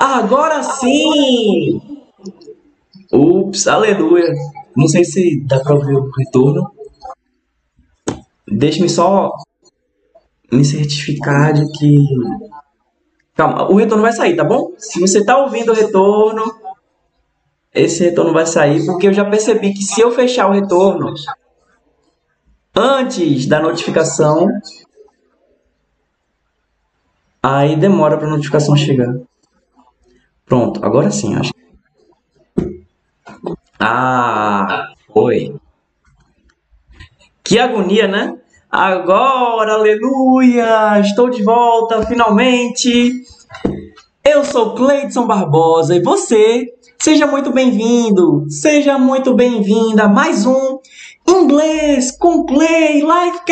Agora sim! Ups, aleluia. Não sei se dá pra ouvir o retorno. Deixa-me só me certificar de que. Calma, o retorno vai sair, tá bom? Se você tá ouvindo o retorno, esse retorno vai sair, porque eu já percebi que se eu fechar o retorno antes da notificação, aí demora para a notificação chegar. Pronto, agora sim, acho. Ah, foi. Que agonia, né? Agora, aleluia! Estou de volta, finalmente! Eu sou Cleidson Barbosa e você, seja muito bem-vindo, seja muito bem-vinda a mais um Inglês com Clay Livecast!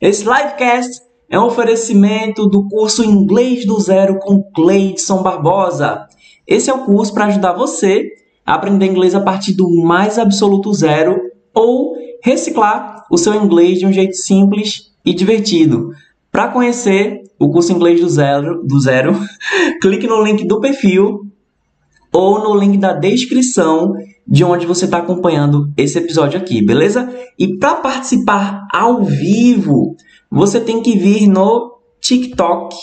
Esse livecast é um oferecimento do curso Inglês do Zero com Cleidson Barbosa. Esse é o curso para ajudar você a aprender inglês a partir do mais absoluto zero ou reciclar o seu inglês de um jeito simples e divertido. Para conhecer o curso Inglês do Zero, do zero clique no link do perfil ou no link da descrição de onde você está acompanhando esse episódio aqui, beleza? E para participar ao vivo, você tem que vir no TikTok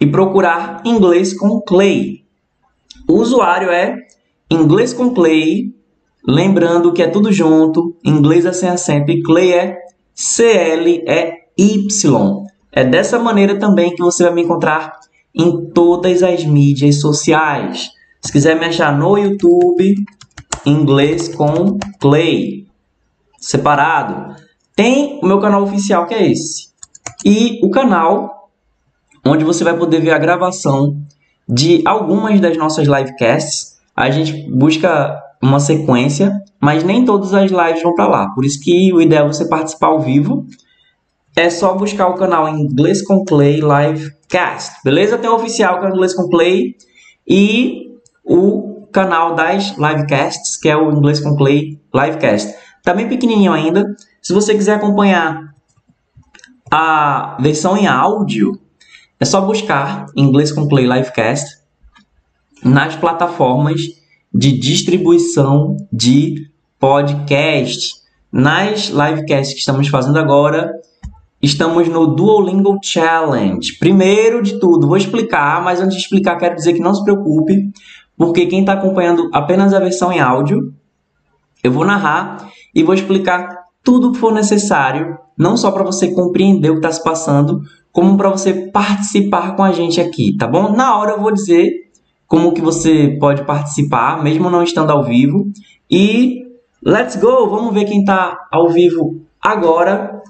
e procurar Inglês com Clay. O usuário é Inglês com Clay, lembrando que é tudo junto, inglês é sem acento e Clay é C-L-E-Y. É dessa maneira também que você vai me encontrar em todas as mídias sociais. Se quiser me achar no YouTube, inglês com Clay, separado. Tem o meu canal oficial que é esse. E o canal onde você vai poder ver a gravação de algumas das nossas livecasts. A gente busca uma sequência, mas nem todas as lives vão para lá. Por isso que o ideal é você participar ao vivo. É só buscar o canal Inglês com Clay Livecast, beleza? Tem o oficial que é o Inglês com Clay e o canal das livecasts, que é o Inglês com Clay Livecast. Tá bem pequenininho ainda. Se você quiser acompanhar a versão em áudio, é só buscar Inglês com Clay Livecast nas plataformas de distribuição de podcast. Nas livecasts que estamos fazendo agora, estamos no Duolingo Challenge. Primeiro de tudo, vou explicar, mas antes de explicar, quero dizer que não se preocupe, porque quem está acompanhando apenas a versão em áudio, eu vou narrar e vou explicar tudo o que for necessário, não só para você compreender o que está se passando, como para você participar com a gente aqui, tá bom? Na hora eu vou dizer como que você pode participar, mesmo não estando ao vivo. E let's go! Vamos ver quem está ao vivo agora.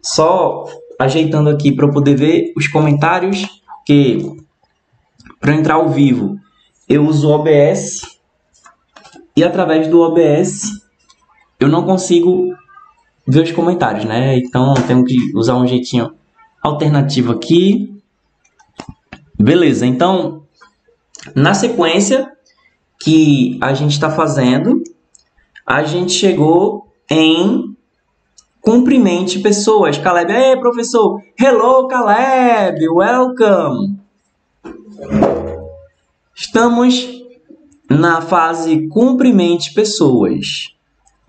Só ajeitando aqui para eu poder ver os comentários, que para entrar ao vivo eu uso o OBS e através do OBS eu não consigo ver os comentários, né? Então tenho que usar um jeitinho alternativo aqui. Beleza, então na sequência que a gente está fazendo, a gente chegou em cumprimente pessoas. Caleb, ei, professor, hello, Caleb, welcome. Estamos na fase cumprimente pessoas.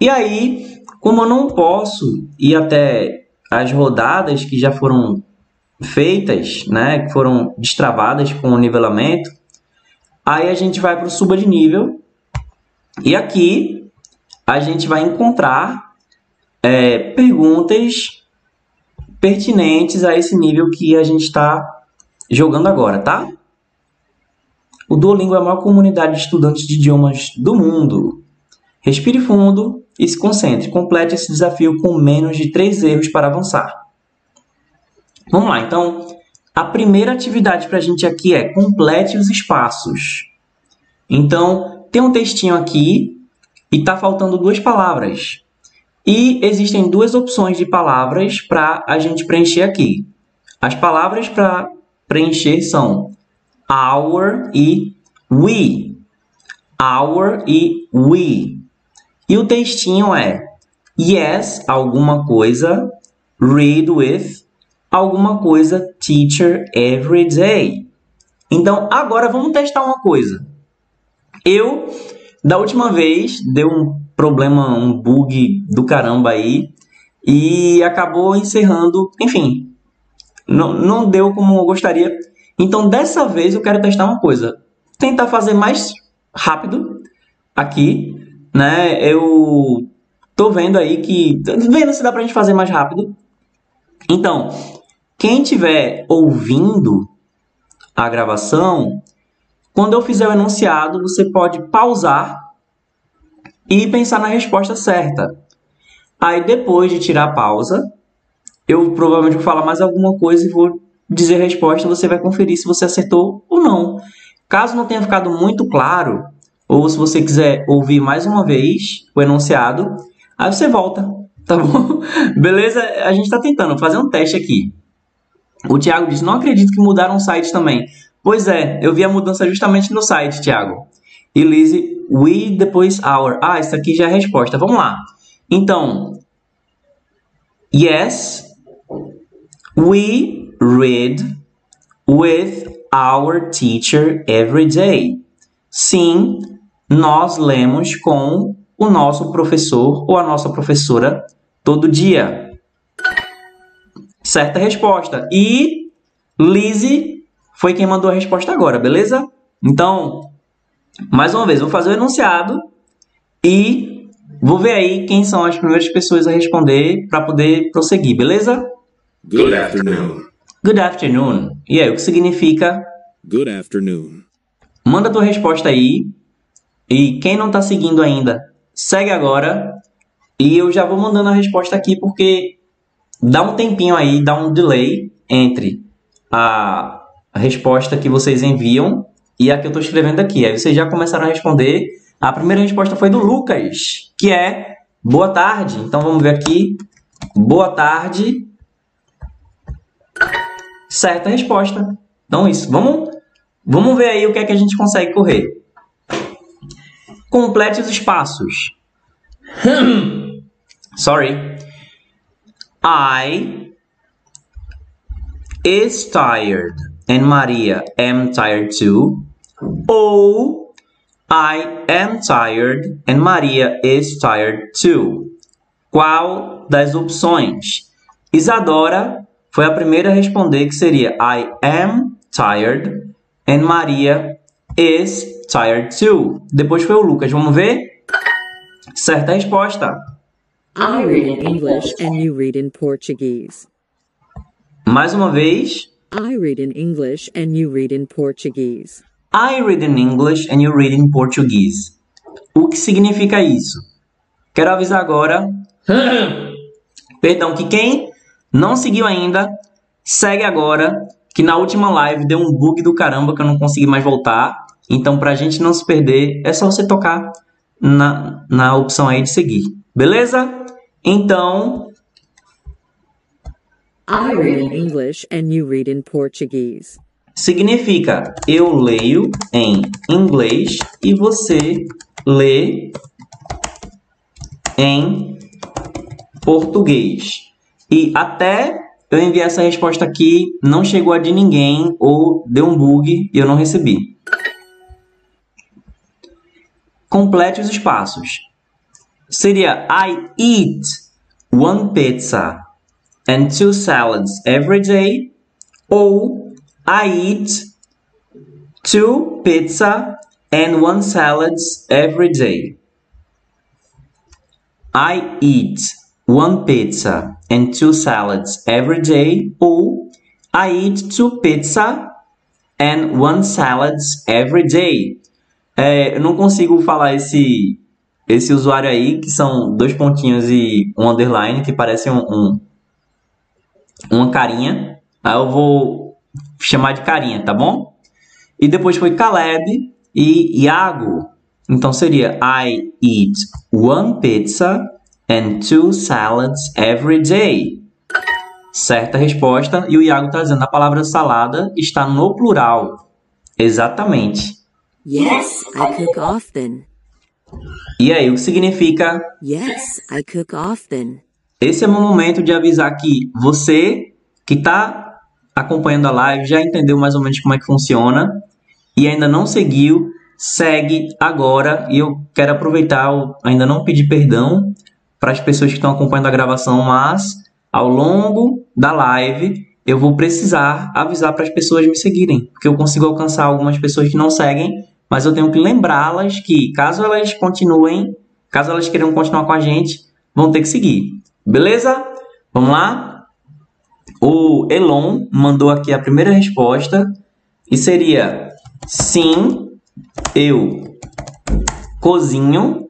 E aí, como eu não posso ir até as rodadas que já foram feitas, né, que foram destravadas com o nivelamento, Aí a gente vai para o suba de nível e aqui a gente vai encontrar é, perguntas pertinentes a esse nível que a gente está jogando agora, tá? O Duolingo é a maior comunidade de estudantes de idiomas do mundo. Respire fundo e se concentre. Complete esse desafio com menos de três erros para avançar. Vamos lá, então a primeira atividade para a gente aqui é complete os espaços. Então, tem um textinho aqui e está faltando duas palavras. E existem duas opções de palavras para a gente preencher aqui. As palavras para preencher são our e we. Our e we. E o textinho é yes, alguma coisa, read with, alguma coisa teacher every day. Então, agora vamos testar uma coisa. Eu, da última vez, deu um problema, um bug do caramba aí e acabou encerrando, enfim, não, não deu como eu gostaria. Então, dessa vez eu quero testar uma coisa. Tentar fazer mais rápido aqui, né? Eu tô vendo aí que... Vendo se dá pra gente fazer mais rápido. Então, quem estiver ouvindo a gravação, quando eu fizer o enunciado, você pode pausar e pensar na resposta certa. Aí depois de tirar a pausa, eu provavelmente vou falar mais alguma coisa e vou dizer a resposta, você vai conferir se você acertou ou não. Caso não tenha ficado muito claro, ou se você quiser ouvir mais uma vez o enunciado, aí você volta, tá bom? Beleza? A gente está tentando fazer um teste aqui. O Thiago disse: Não acredito que mudaram o site também. Pois é, eu vi a mudança justamente no site, Thiago. E Lizzie, we depois our. Ah, isso aqui já é a resposta. Vamos lá. Então, yes, we read with our teacher every day. Sim, nós lemos com o nosso professor ou a nossa professora todo dia certa resposta. E Lizzie foi quem mandou a resposta agora, beleza? Então, mais uma vez, vou fazer o enunciado e vou ver aí quem são as primeiras pessoas a responder para poder prosseguir, beleza? Good afternoon. Good afternoon. E aí, o que significa? Good afternoon. Manda tua resposta aí. E quem não está seguindo ainda, segue agora. E eu já vou mandando a resposta aqui porque dá um tempinho aí, dá um delay entre a resposta que vocês enviam e a que eu estou escrevendo aqui. Aí vocês já começaram a responder. A primeira resposta foi do Lucas, que é boa tarde. Então vamos ver aqui. Boa tarde. Certa resposta. Então isso. Vamos, vamos ver aí o que é que a gente consegue correr. Complete os espaços. Sorry. I is tired and Maria am tired too. Ou I am tired and Maria is tired too. Qual das opções? Isadora foi a primeira a responder que seria I am tired and Maria is tired too. Depois foi o Lucas. Vamos ver? Certa resposta. I read in English and you read in Portuguese. Mais uma vez. I read in English and you read in Portuguese. I read in English and you read in Portuguese. O que significa isso? Quero avisar agora. Perdão, que quem não seguiu ainda, segue agora. Que na última live deu um bug do caramba que eu não consegui mais voltar. Então, pra gente não se perder, é só você tocar na, na opção aí de seguir. Beleza? Então. I read in English and you read in Portuguese. Significa eu leio em inglês e você lê em português. E até eu enviar essa resposta aqui, não chegou a de ninguém ou deu um bug e eu não recebi. Complete os espaços seria I eat one pizza and two salads every day ou I eat two pizza and one salads every day. I eat one pizza and two salads every day ou I eat two pizza and one salads every day. É, eu não consigo falar esse esse usuário aí, que são dois pontinhos e um underline, que parece um, um uma carinha. Aí eu vou chamar de carinha, tá bom? E depois foi Caleb e Iago. Então seria I eat one pizza and two salads every day. Certa resposta. E o Iago está dizendo a palavra salada está no plural. Exatamente. Yes, I cook often. E aí, o que significa? Yes, I cook often. Esse é o momento de avisar que você que está acompanhando a live já entendeu mais ou menos como é que funciona e ainda não seguiu, segue agora. E eu quero aproveitar, eu ainda não pedi perdão para as pessoas que estão acompanhando a gravação, mas ao longo da live eu vou precisar avisar para as pessoas me seguirem, porque eu consigo alcançar algumas pessoas que não seguem, mas eu tenho que lembrá-las que caso elas continuem, caso elas queiram continuar com a gente, vão ter que seguir. Beleza? Vamos lá? O Elon mandou aqui a primeira resposta e seria sim, eu cozinho.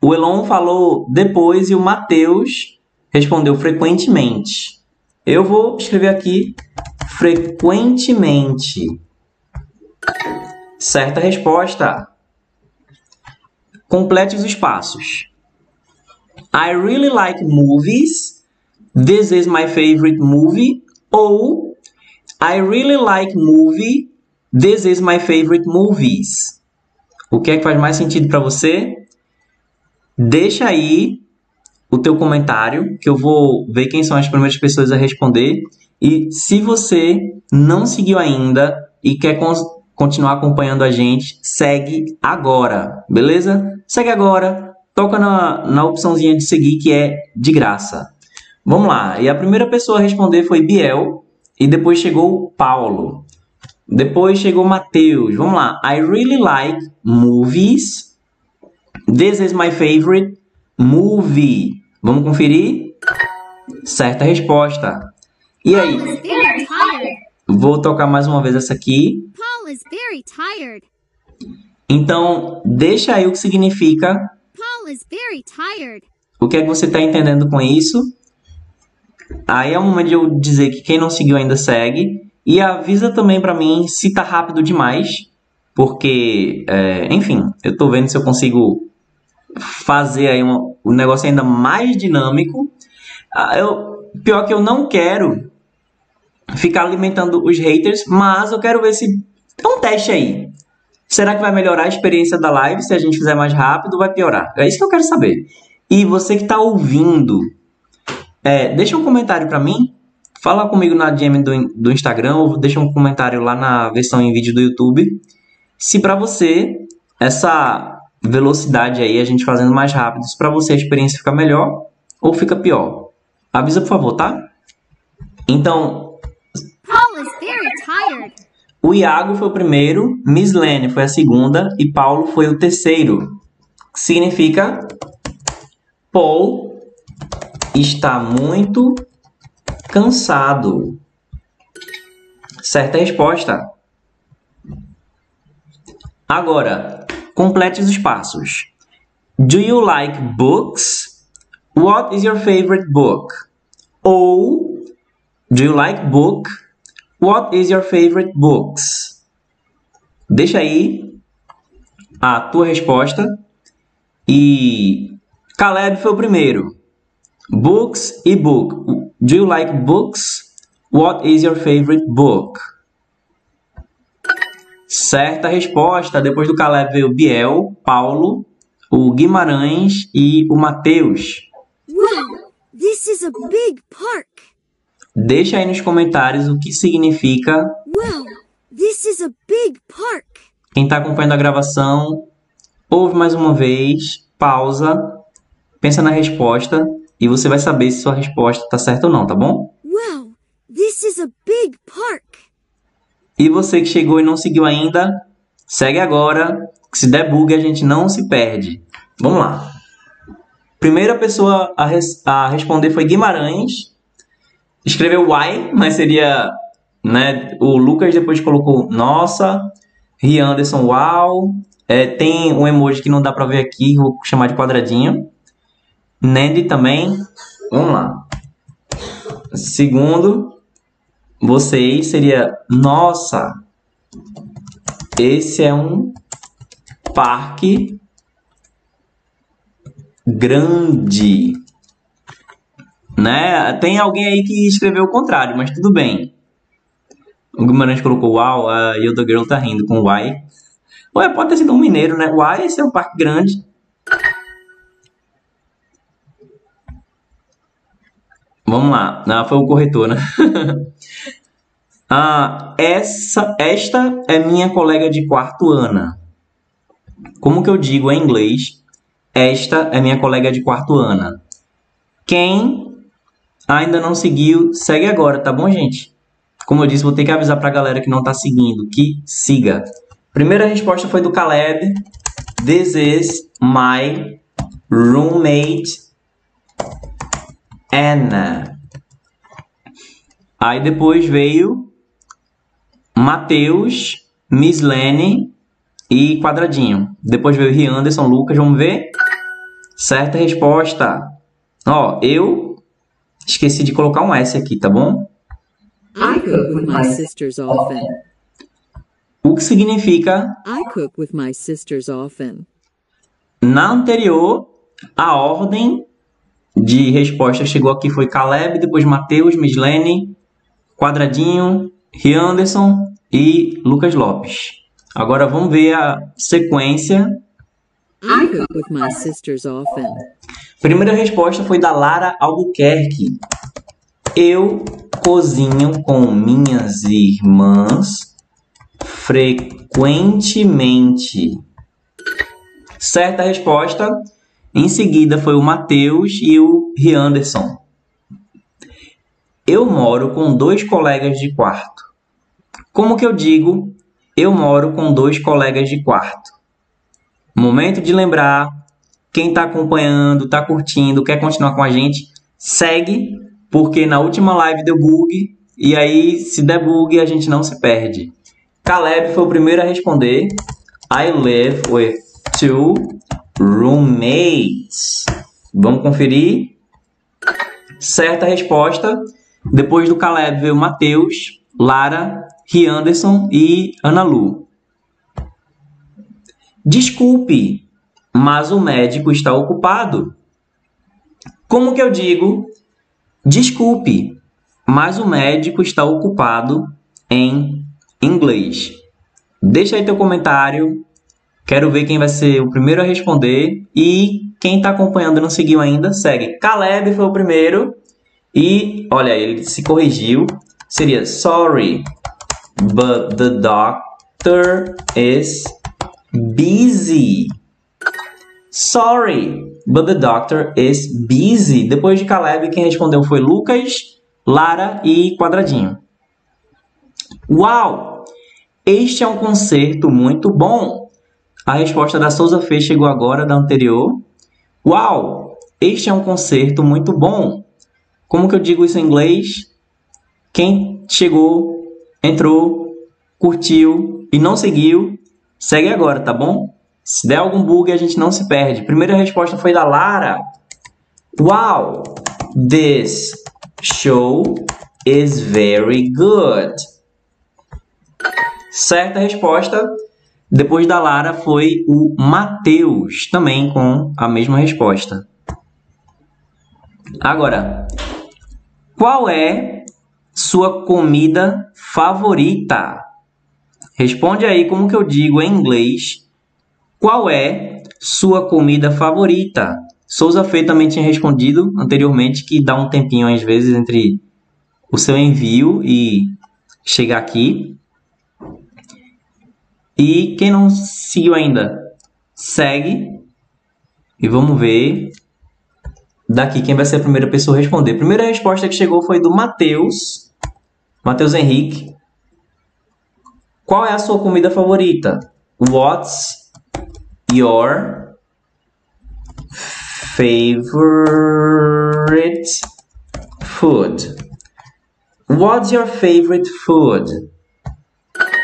O Elon falou depois e o Matheus respondeu frequentemente. Eu vou escrever aqui frequentemente. Certa resposta. Complete os espaços. I really like movies. This is my favorite movie. Ou I really like movie. This is my favorite movies. O que é que faz mais sentido para você? Deixa aí o teu comentário, que eu vou ver quem são as primeiras pessoas a responder. E se você não seguiu ainda e quer continuar acompanhando a gente, segue agora, beleza? Segue agora, toca na, na opçãozinha de seguir que é de graça. Vamos lá, e a primeira pessoa a responder foi Biel, e depois chegou Paulo. Depois chegou Matheus. Vamos lá. I really like movies. This is my favorite movie. Vamos conferir? Certa resposta. E aí? Vou tocar mais uma vez essa aqui. Paul is very tired. Então, deixa aí o que significa. Paul is very tired. O que é que você está entendendo com isso? Aí é o momento de eu dizer que quem não seguiu ainda segue. E avisa também para mim se tá rápido demais. Porque, é, enfim, eu estou vendo se eu consigo fazer aí um, um negócio ainda mais dinâmico. Ah, eu, pior que eu não quero ficar alimentando os haters, mas eu quero ver se. Um teste aí. Será que vai melhorar a experiência da live se a gente fizer mais rápido? Vai piorar? É isso que eu quero saber. E você que está ouvindo, é, deixa um comentário para mim. Fala comigo na DM do, do Instagram ou deixa um comentário lá na versão em vídeo do YouTube. Se para você essa velocidade aí, a gente fazendo mais rápido, para você a experiência ficar melhor ou fica pior. Avisa, por favor, tá? Então. O Iago foi o primeiro, Miss Lene foi a segunda e Paulo foi o terceiro. Significa Paul está muito cansado. Certa resposta. Agora, Complete os espaços. Do you like books? What is your favorite book? Ou Do you like book? What is your favorite books? Deixa aí a tua resposta. E Caleb foi o primeiro. Books e book. Do you like books? What is your favorite book? Certa resposta. Depois do Caleb veio o Biel, Paulo, o Guimarães e o Matheus. Wow, this is a big park. Deixa aí nos comentários o que significa. Wow, this is a big park. Quem está acompanhando a gravação, ouve mais uma vez, pausa, pensa na resposta e você vai saber se sua resposta está certa ou não, tá bom? Wow, this is a big park. E você que chegou e não seguiu ainda, segue agora. Se der bug, a gente não se perde. Vamos lá. Primeira pessoa a, res a responder foi Guimarães. Escreveu why, mas seria. Né, o Lucas depois colocou nossa. Rian Anderson, uau. É, tem um emoji que não dá pra ver aqui, vou chamar de quadradinho. Nendi também. Vamos lá. Segundo, vocês seria nossa, esse é um parque grande, né? Tem alguém aí que escreveu o contrário, mas tudo bem. O Guimarães colocou uau, a Yoda Girl tá rindo com uai. Ué, pode ter sido um mineiro, né? Uai, esse é um parque grande. Vamos lá. Ah, foi o corretor, né? ah, essa, esta é minha colega de quarto, Ana. Como que eu digo em inglês? Esta é minha colega de quarto, Ana. Quem ainda não seguiu, segue agora, tá bom, gente? Como eu disse, vou ter que avisar pra galera que não tá seguindo, que siga. Primeira resposta foi do Caleb. This is my roommate Anna. Aí depois veio Matheus, Miss Lenny e Quadradinho. Depois veio Rian Anderson, Lucas, vamos ver? Certa resposta. Ó, eu esqueci de colocar um S aqui, tá bom? I cook with my sisters often. O que significa I cook with my sisters often. na anterior a ordem de resposta chegou aqui foi Caleb, depois Matheus, Mislene, Quadradinho, Rianderson e Lucas Lopes. Agora vamos ver a sequência. I cook with my sisters often. Primeira resposta foi da Lara Albuquerque. Eu cozinho com minhas irmãs frequentemente. Certa resposta. Em seguida foi o Matheus e o Rianderson. Eu moro com dois colegas de quarto. Como que eu digo? Eu moro com dois colegas de quarto. Momento de lembrar. Quem está acompanhando, está curtindo, quer continuar com a gente, segue, porque na última live deu bug. E aí, se der bug, a gente não se perde. Caleb foi o primeiro a responder. I live with two roommates. Vamos conferir? Certa resposta. Depois do Caleb veio Matheus, Lara, Rianderson e Ana Lu. Desculpe, mas o médico está ocupado. Como que eu digo? Desculpe, mas o médico está ocupado em inglês. Deixa aí teu comentário. Quero ver quem vai ser o primeiro a responder. E quem está acompanhando e não seguiu ainda, segue. Caleb foi o primeiro. E, olha, ele se corrigiu. Seria sorry, but the doctor is busy. Sorry, but the doctor is busy. Depois de Caleb, quem respondeu foi Lucas, Lara e Quadradinho. Uau! Este é um concerto muito bom. A resposta da Souza Fê chegou agora, da anterior. Uau! Este é um concerto muito bom. Como que eu digo isso em inglês? Quem chegou, entrou, curtiu e não seguiu, segue agora, tá bom? Se der algum bug, a gente não se perde. Primeira resposta foi da Lara. Wow! This show is very good. Certa resposta. Depois da Lara foi o Matheus, também com a mesma resposta. Agora, qual é sua comida favorita? Responde aí como que eu digo em inglês. Qual é sua comida favorita? Souza Fê também tinha respondido anteriormente que dá um tempinho às vezes entre o seu envio e chegar aqui. E quem não seguiu ainda, segue e vamos ver daqui quem vai ser a primeira pessoa a responder. A primeira resposta que chegou foi do Matheus, Matheus Henrique. Qual é a sua comida favorita? What's your favorite food? What's your favorite food?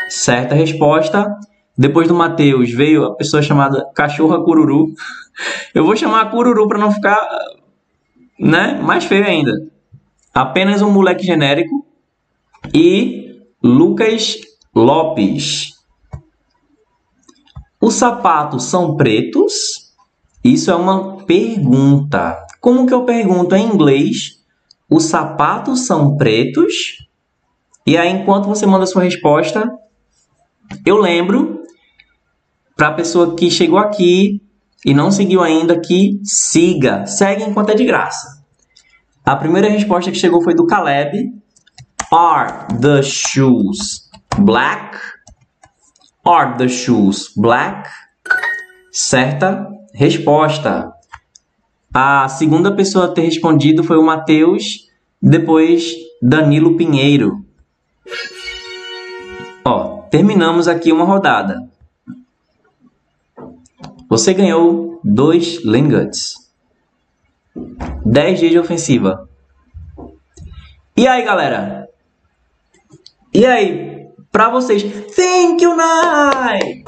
Certa resposta. Depois do Matheus veio a pessoa chamada Cachorra Cururu. Eu vou chamar Cururu para não ficar, né, mais feio ainda. Apenas um moleque genérico. E Lucas Lopes. Os sapatos são pretos? Isso é uma pergunta. Como que eu pergunto em inglês? Os sapatos são pretos? E aí, enquanto você manda sua resposta, eu lembro para a pessoa que chegou aqui e não seguiu ainda que siga. Segue enquanto é de graça. A primeira resposta que chegou foi do Caleb. Are the shoes black? Are the shoes black? Certa resposta. A segunda pessoa a ter respondido foi o Matheus, depois Danilo Pinheiro. Ó, terminamos aqui uma rodada. Você ganhou dois Linguts. 10 dias de ofensiva. E aí, galera? E aí, pra vocês, thank you, Nai!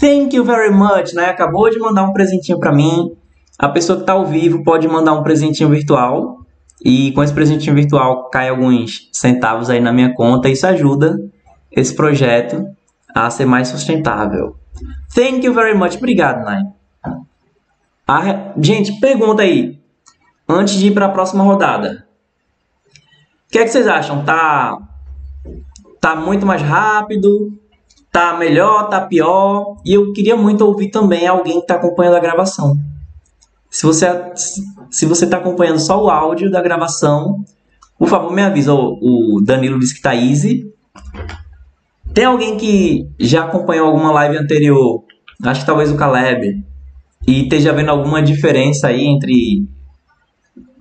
Thank you very much, né? Acabou de mandar um presentinho pra mim. A pessoa que tá ao vivo pode mandar um presentinho virtual. E com esse presentinho virtual cai alguns centavos aí na minha conta. Isso ajuda esse projeto a ser mais sustentável. Thank you very much. Obrigado, Nai. Gente, pergunta aí. Antes de ir para a próxima rodada. O que é que vocês acham? Tá tá muito mais rápido? Tá melhor? Tá pior? E eu queria muito ouvir também alguém que está acompanhando a gravação. Se você se você está acompanhando só o áudio da gravação, por favor me avisa. O Danilo disse que tá easy. Tem alguém que já acompanhou alguma live anterior? Acho que talvez o Caleb. E esteja vendo alguma diferença aí entre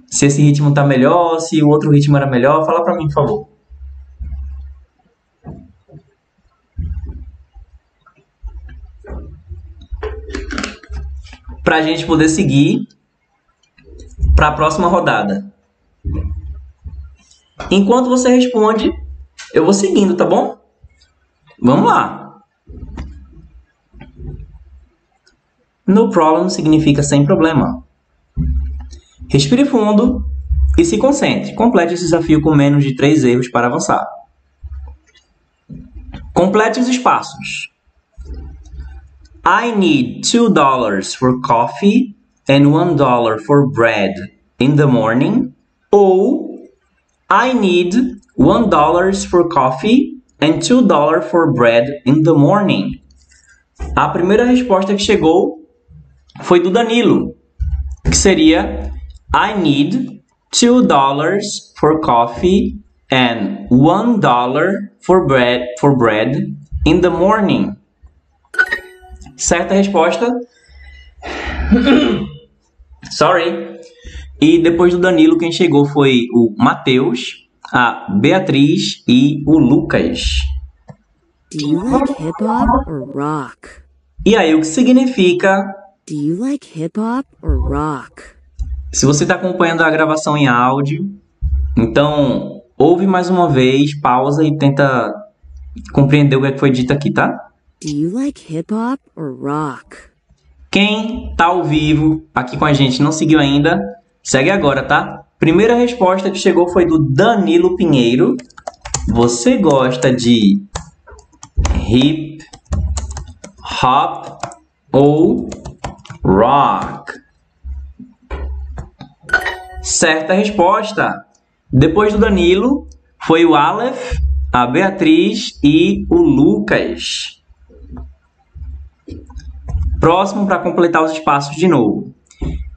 se esse ritmo tá melhor, se o outro ritmo era melhor. Fala para mim, por favor. Para a gente poder seguir para a próxima rodada. Enquanto você responde, eu vou seguindo, tá bom? Vamos lá. No problem significa sem problema. Respire fundo e se concentre. Complete esse desafio com menos de três erros para avançar. Complete os espaços. I need two dollars for coffee and one dollar for bread in the morning. Ou I need one dollars for coffee and two dollars for bread in the morning. A primeira resposta que chegou foi do Danilo, que seria I need two dollars for coffee and one dollar for bread for bread in the morning. Certa resposta. Sorry. E depois do Danilo, quem chegou foi o Matheus, a Beatriz e o Lucas. Do you like hip hop or rock? E aí, o que significa? Do you like hip hop or rock? Se você está acompanhando a gravação em áudio, então ouve mais uma vez, pausa e tenta compreender o que é foi dito aqui, tá? Do you like hip hop or rock? Quem tá ao vivo aqui com a gente não seguiu ainda, segue agora, tá? Primeira resposta que chegou foi do Danilo Pinheiro. Você gosta de hip hop ou rock? Certa resposta. Depois do Danilo, foi o Aleph, a Beatriz e o Lucas. Próximo para completar os espaços de novo.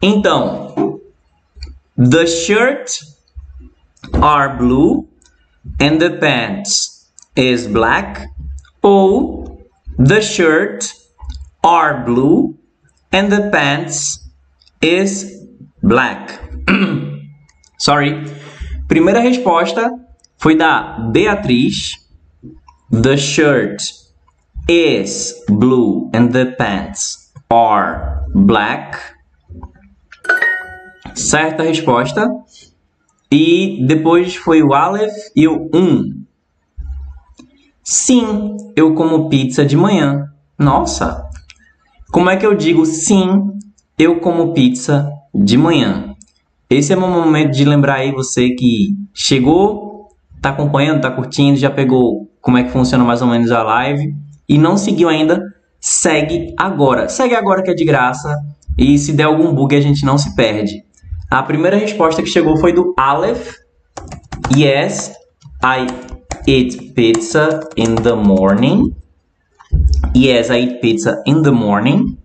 Então, the shirt are blue and the pants is black. Ou the shirt are blue and the pants is black. Sorry. Primeira resposta foi da Beatriz. The shirt is blue and the pants are black. Certa resposta. E depois foi o Aleph e o Um. Sim, eu como pizza de manhã. Nossa! Como é que eu digo sim, eu como pizza de manhã? Esse é o momento de lembrar aí você que chegou, tá acompanhando, tá curtindo, já pegou como é que funciona mais ou menos a live e não seguiu ainda, segue agora. Segue agora que é de graça e se der algum bug a gente não se perde. A primeira resposta que chegou foi do Aleph. Yes, I eat pizza in the morning. Yes, I eat pizza in the morning.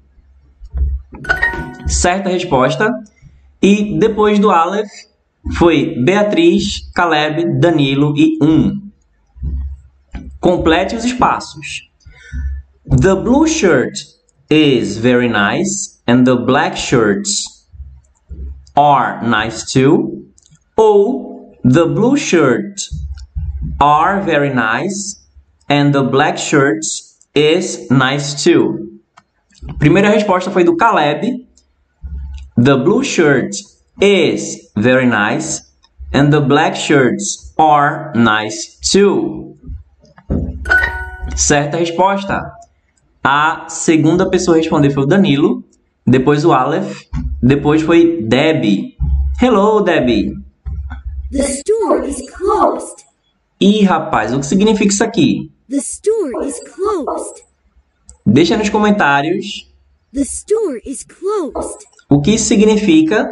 Certa resposta. E depois do Aleph foi Beatriz, Caleb, Danilo e um. Complete os espaços. The blue shirt is very nice and the black shirts are nice too. Ou the blue shirt are very nice and the black shirts is nice too. Primeira resposta foi do Caleb. The blue shirt is very nice and the black shirts are nice too. Certa resposta. A segunda pessoa a responder foi o Danilo, depois o Aleph, depois foi Debbie. Hello, Debbie. The store is closed. Ih, rapaz, o que significa isso aqui? The store is closed. Deixa nos comentários The store is closed. o que isso significa.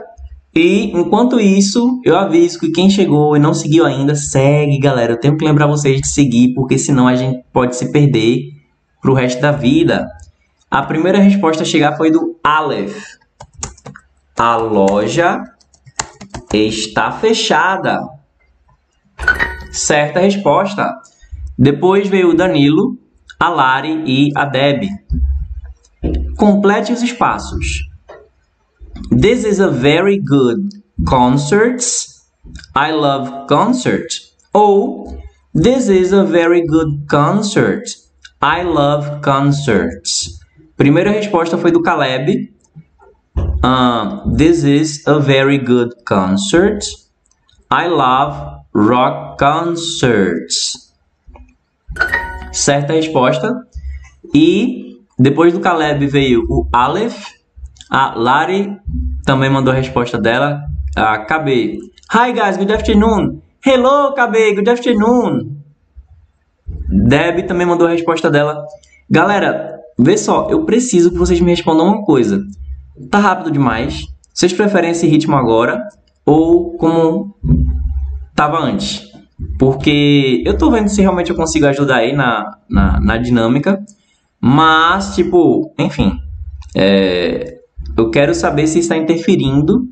E enquanto isso, eu aviso que quem chegou e não seguiu ainda, segue, galera. Eu tenho que lembrar vocês de seguir, porque senão a gente pode se perder pro resto da vida. A primeira resposta a chegar foi do Aleph. A loja está fechada. Certa resposta. Depois veio o Danilo, a Lari e a Deb. Complete os espaços. This is a very good concert. I love concert. Ou This is a very good concert. I love concerts. Primeira resposta foi do Caleb. Um, this is a very good concert. I love rock concerts. Certa resposta. E depois do Caleb veio o Aleph. A Lari também mandou a resposta dela. A KB. Hi guys, good afternoon. Hello, KB, good afternoon. Deb também mandou a resposta dela. Galera, vê só, eu preciso que vocês me respondam uma coisa. Tá rápido demais? Vocês preferem esse ritmo agora ou como tava antes? Porque eu tô vendo se realmente eu consigo ajudar aí na, na, na dinâmica. Mas, tipo, enfim. É, eu quero saber se está interferindo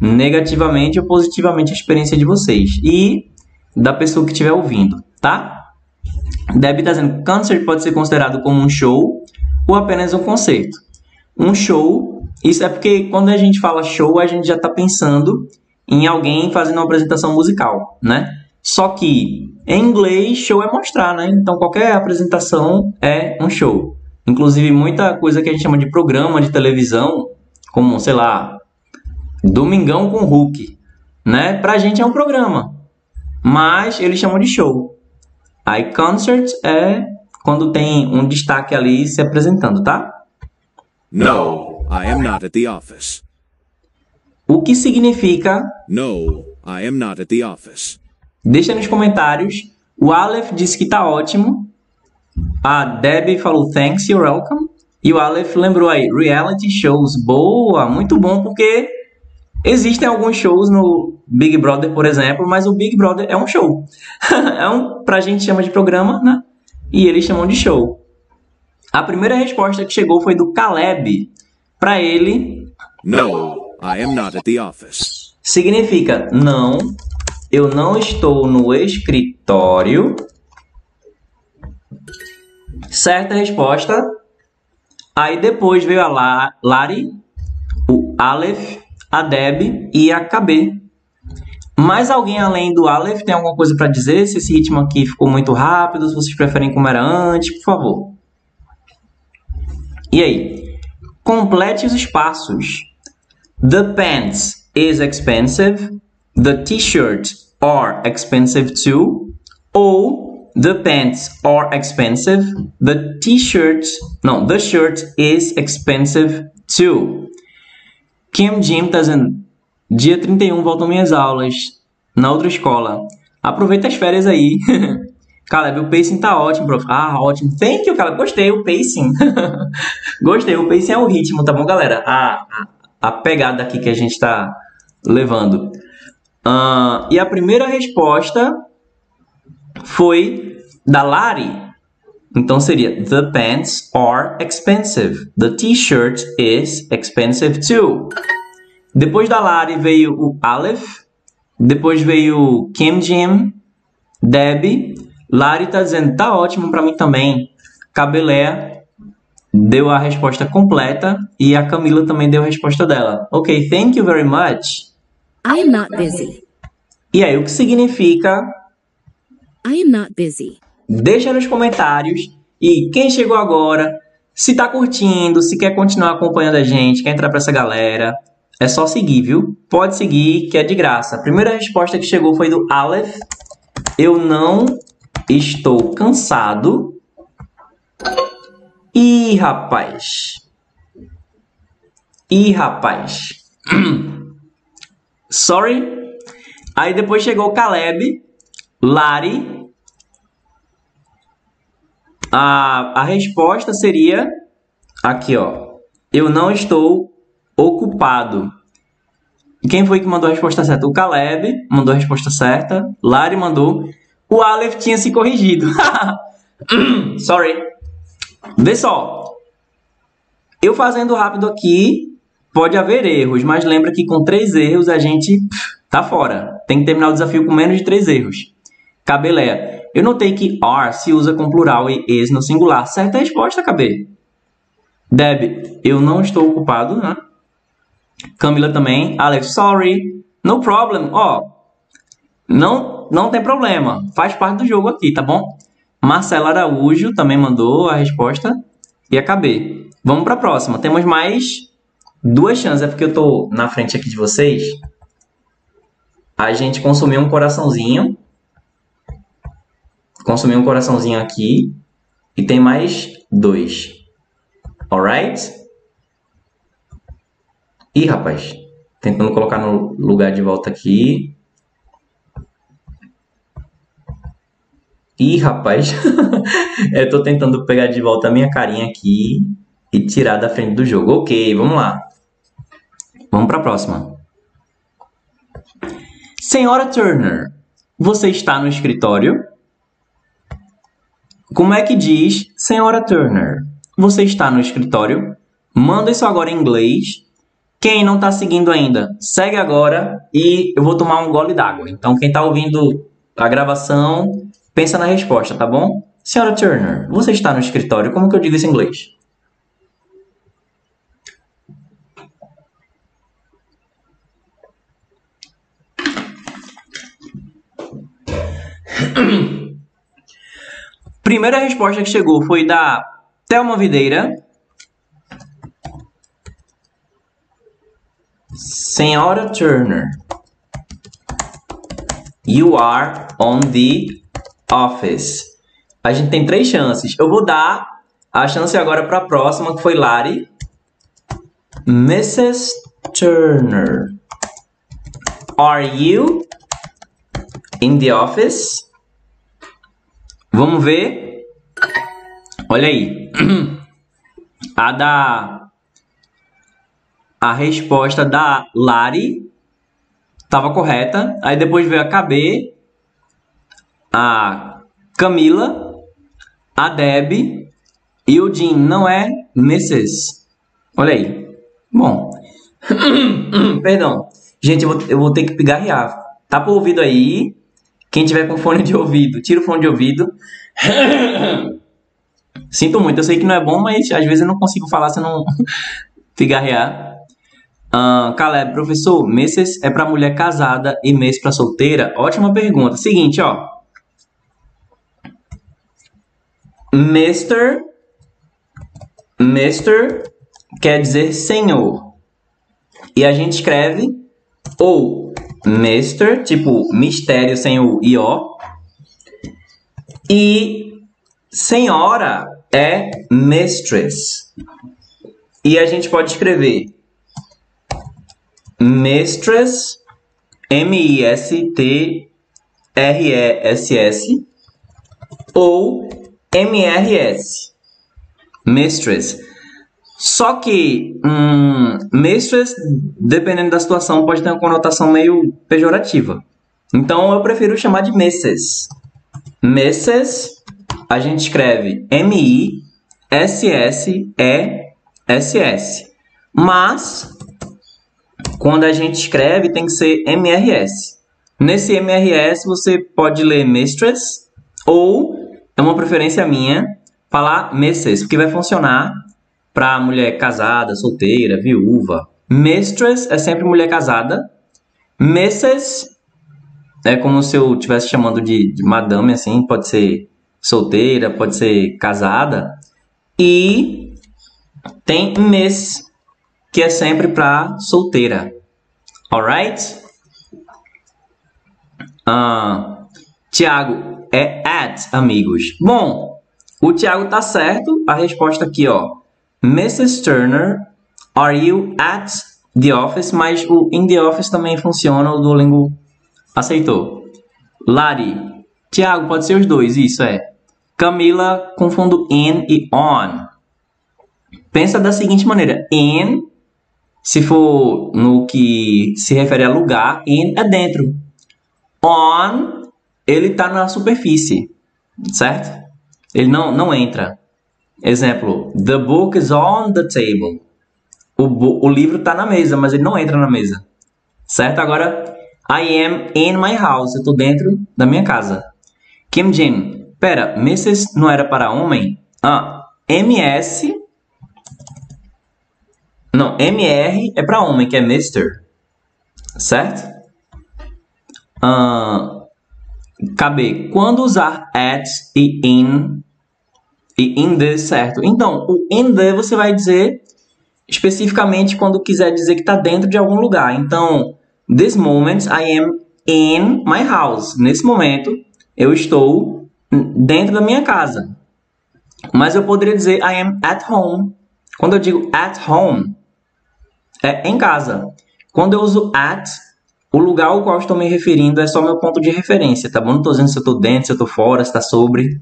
negativamente ou positivamente a experiência de vocês. E da pessoa que estiver ouvindo, tá? Deb está dizendo que concert pode ser considerado como um show ou apenas um concerto. Um show, isso é porque quando a gente fala show, a gente já está pensando em alguém fazendo uma apresentação musical, né? Só que em inglês, show é mostrar, né? Então qualquer apresentação é um show. Inclusive, muita coisa que a gente chama de programa de televisão, como, sei lá, Domingão com Hulk, né? Pra gente é um programa, mas eles chamam de show. Aí concert é quando tem um destaque ali se apresentando, tá? No, I am not at the office. O que significa? No, I am not at the office. Deixa nos comentários. O Aleph disse que tá ótimo. A Debbie falou thanks, you're welcome. E o Aleph lembrou aí, reality shows. Boa, muito bom, porque existem alguns shows no Big Brother, por exemplo, mas o Big Brother é um show. é um, pra gente chama de programa, né? E eles chamam de show. A primeira resposta que chegou foi do Caleb. Para ele, No, I am not at the office. significa não, eu não estou no escritório. Certa resposta. Aí depois veio a La- Lari, o Aleph, a Deb e a KB. Mais alguém além do Aleph tem alguma coisa para dizer? Se esse ritmo aqui ficou muito rápido, se vocês preferem como era antes, por favor. E aí? Complete os espaços. The pants is expensive. The t-shirt are expensive too. Ou the pants are expensive. The t-shirt, não, the shirt is expensive too. Kim Jim tá dizendo, dia 31 voltam minhas aulas na outra escola. Aproveita as férias aí. Caleb, o pacing tá ótimo, prof. Ah, ótimo. Thank you, Caleb. Gostei, o pacing. Gostei, o pacing é o ritmo, tá bom, galera? A, a, pegada aqui que a gente tá levando. Ah, e a primeira resposta foi da Lari. Então seria The pants are expensive. The t-shirt is expensive too. Depois da Lari veio o Aleph. Depois veio Kim Jim, Debbie. Lari tá dizendo, tá ótimo para mim também. Cabelé deu a resposta completa e a Camila também deu a resposta dela. Ok, thank you very much. I am not busy. E aí, o que significa? I am not busy. Deixa nos comentários. E quem chegou agora, se tá curtindo, se quer continuar acompanhando a gente, quer entrar para essa galera, é só seguir, viu? Pode seguir, que é de graça. A primeira resposta que chegou foi do Aleph. Eu não estou cansado. Ih, rapaz. Ih, rapaz. Sorry. Aí depois chegou Caleb, Lari. A, a resposta seria aqui, ó. Eu não estou ocupado. Quem foi que mandou a resposta certa? O Caleb mandou a resposta certa. Lari mandou. O Aleph tinha se corrigido. Sorry. Vê só. Eu fazendo rápido aqui, pode haver erros, mas lembra que com três erros a gente tá fora. Tem que terminar o desafio com menos de três erros. Cabeleia. Eu notei que are se usa com plural e is no singular. Certa resposta, KB. Deb, eu não estou ocupado, né? Camila também. Alex, sorry. No problem. Ó, oh, não, não tem problema. Faz parte do jogo aqui, tá bom? Marcela Araújo também mandou a resposta. E acabei. Vamos para a próxima. Temos mais duas chances. É porque eu tô na frente aqui de vocês. A gente consumiu um coraçãozinho. Consumiu um coraçãozinho aqui. E tem mais dois. Alright? Ih, rapaz. Tentando colocar no lugar de volta aqui. Ih, rapaz. eu tô tentando pegar de volta a minha carinha aqui e tirar da frente do jogo. Ok, vamos lá. Vamos para a próxima. Senhora Turner, você está no escritório? Como é que diz Senhora Turner? Você está no escritório? Manda isso agora em inglês. Quem não está seguindo ainda, segue agora e eu vou tomar um gole d'água. Então, quem está ouvindo a gravação, pensa na resposta, tá bom? Senhora Turner, você está no escritório? Como que eu digo isso em inglês? Primeira resposta que chegou foi da Thelma Videira. Senhora Turner, you are on the office. A gente tem três chances. Eu vou dar a chance agora para a próxima, que foi Lari. Mrs. Turner, are you in the office? Vamos ver. Olha aí. A da a resposta da Lari estava correta. Aí depois veio a KB, a Camila, a Deb e o Jim. Não é Mrs. Olha aí. Bom. Perdão. Gente, eu vou, eu vou ter que pigarrear. Tá por ouvido aí? Quem tiver com fone de ouvido, tira o fone de ouvido. Sinto muito, eu sei que não é bom, mas às vezes eu não consigo falar se não pigarrear. Uh, Caleb, professor, meses é para mulher casada e mês para solteira? Ótima pergunta. Seguinte, ó. Mister, Mister quer dizer senhor. E a gente escreve ou Mister, tipo mistério sem o IO. E senhora é mistress. E a gente pode escrever mistress, M-I-S-T-R-E-S-S, ou M-R-S, mistress. Só que hum, mistress, dependendo da situação, pode ter uma conotação meio pejorativa. Então eu prefiro chamar de Mrs. Mrs. A gente escreve M-I-S-S-E-S-S. Mas quando a gente escreve tem que ser MRS. Nesse MRS você pode ler mistress ou é uma preferência minha falar Mrs, porque vai funcionar para mulher casada, solteira, viúva. Mistress é sempre mulher casada. Mrs é como se eu estivesse chamando de, de madame, assim, pode ser solteira, pode ser casada. E tem Miss, que é sempre para solteira. Alright? Ah, Tiago, é at, amigos. Bom, o Tiago tá certo. A resposta aqui, ó. Mrs. Turner, are you at the office? Mas o in the office também funciona. O Duolingo aceitou. Lari, Tiago, pode ser os dois. Isso é. Camila, confundo in e on. Pensa da seguinte maneira. In, se for no que se refere a lugar, in é dentro. On, ele está na superfície, certo? Ele não, não entra. Exemplo, the book is on the table. O, o livro está na mesa, mas ele não entra na mesa. Certo? Agora, I am in my house. Eu estou dentro da minha casa. Kim Jin, pera, Mrs. não era para homem? Ah, MS. Não, MR é para homem, que é Mr. Certo? Ah, KB, quando usar at e in e in the, certo? Então, o in the você vai dizer especificamente quando quiser dizer que está dentro de algum lugar. Então, this moment I am in my house. Nesse momento, eu estou dentro da minha casa. Mas eu poderia dizer I am at home. Quando eu digo at home, é em casa. Quando eu uso at, o lugar ao qual estou me referindo é só meu ponto de referência, tá bom? Não estou dizendo se eu estou dentro, se eu estou fora, se está sobre.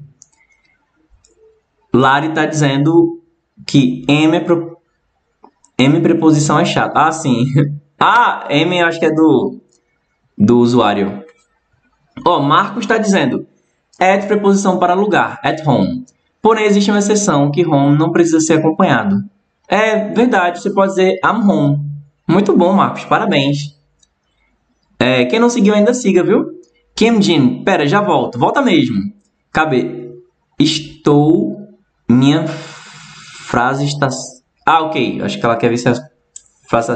Lari está dizendo que M, é pro... M preposição é chato. Ah, sim. ah, M acho que é do, do usuário. Ó, oh, Marcos está dizendo at preposição para lugar, at home. Porém, existe uma exceção que home não precisa ser acompanhado. É verdade, você pode dizer I'm home. Muito bom, Marcos, parabéns. É, quem não seguiu ainda siga, viu? Kim Jin, pera, já volto. Volta mesmo. Cabe. Estou. Minha frase está. Ah, ok. Acho que ela quer ver se a frase.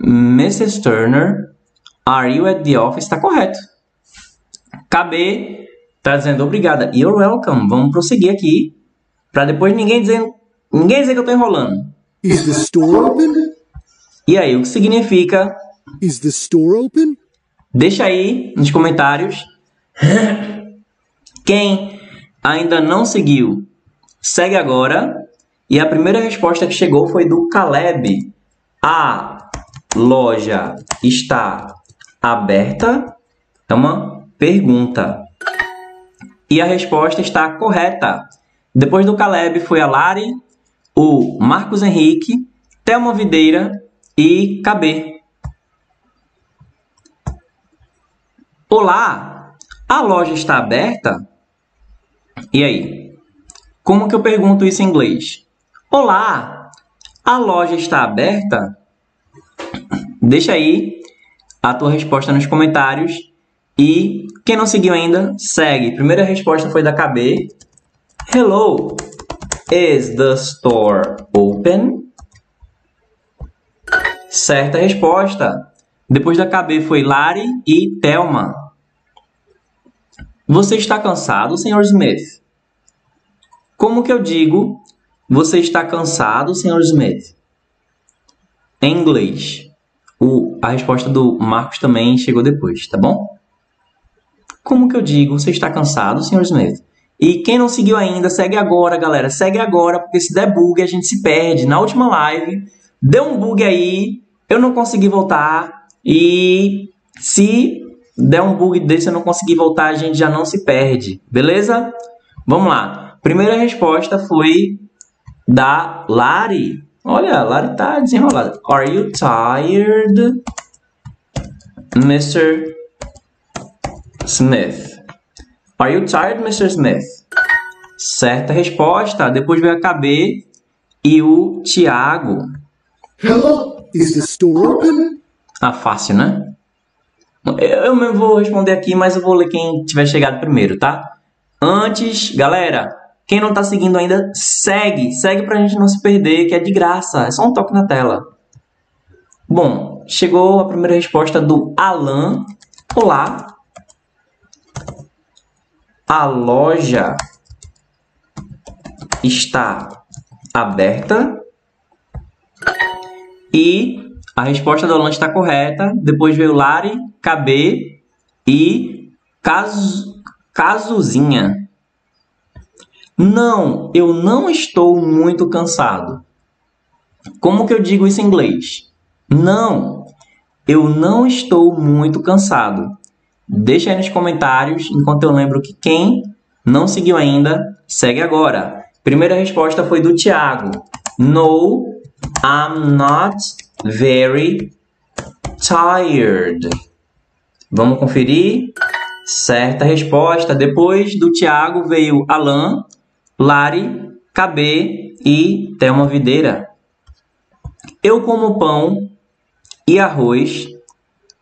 Mrs. Turner, are you at the office? Está correto. KB tá dizendo obrigada. You're welcome. Vamos prosseguir aqui. Para depois ninguém dizer, ninguém dizer que eu tô enrolando. Is the store open? E aí, o que significa? Is the store open? Deixa aí nos comentários. Quem ainda não seguiu, segue agora. E a primeira resposta que chegou foi do Caleb. A loja está aberta? É uma pergunta. E a resposta está correta. Depois do Caleb foi a Lari, o Marcos Henrique, Thelma Videira e KB. Olá, a loja está aberta? E aí? Como que eu pergunto isso em inglês? Olá, a loja está aberta? Deixa aí a tua resposta nos comentários. E quem não seguiu ainda, segue. Primeira resposta foi da KB. Hello, is the store open? Certa resposta. Depois da KB foi Lari e Thelma. Você está cansado, Sr. Smith? Como que eu digo você está cansado, Sr. Smith? Em inglês. O, a resposta do Marcos também chegou depois, tá bom? Como que eu digo você está cansado, Sr. Smith? E quem não seguiu ainda, segue agora, galera. Segue agora, porque se der bug, a gente se perde. Na última live, deu um bug aí, eu não consegui voltar. E se der um bug desse eu não conseguir voltar, a gente já não se perde, beleza? Vamos lá. Primeira resposta foi da Lari. Olha, a Lari tá desenrolada. Are you tired, Mr. Smith? Are you tired, Mr. Smith? Certa resposta. Depois veio a KB e o Tiago. Hello, is the store open? Ah, fácil, né? Eu mesmo vou responder aqui, mas eu vou ler quem tiver chegado primeiro, tá? Antes, galera, quem não tá seguindo ainda, segue. Segue pra gente não se perder, que é de graça. É só um toque na tela. Bom, chegou a primeira resposta do Alan. Olá. A loja está aberta. E a resposta do Alan está correta. Depois veio Lari, KB e Casu, Casuzinha. Não, eu não estou muito cansado. Como que eu digo isso em inglês? Não, eu não estou muito cansado. Deixa aí nos comentários, enquanto eu lembro que quem não seguiu ainda, segue agora. Primeira resposta foi do Thiago. No, I'm not very tired. Vamos conferir? Certa resposta. Depois do Tiago veio Alan, Lari, KB e Thelma Videira. Eu como pão e arroz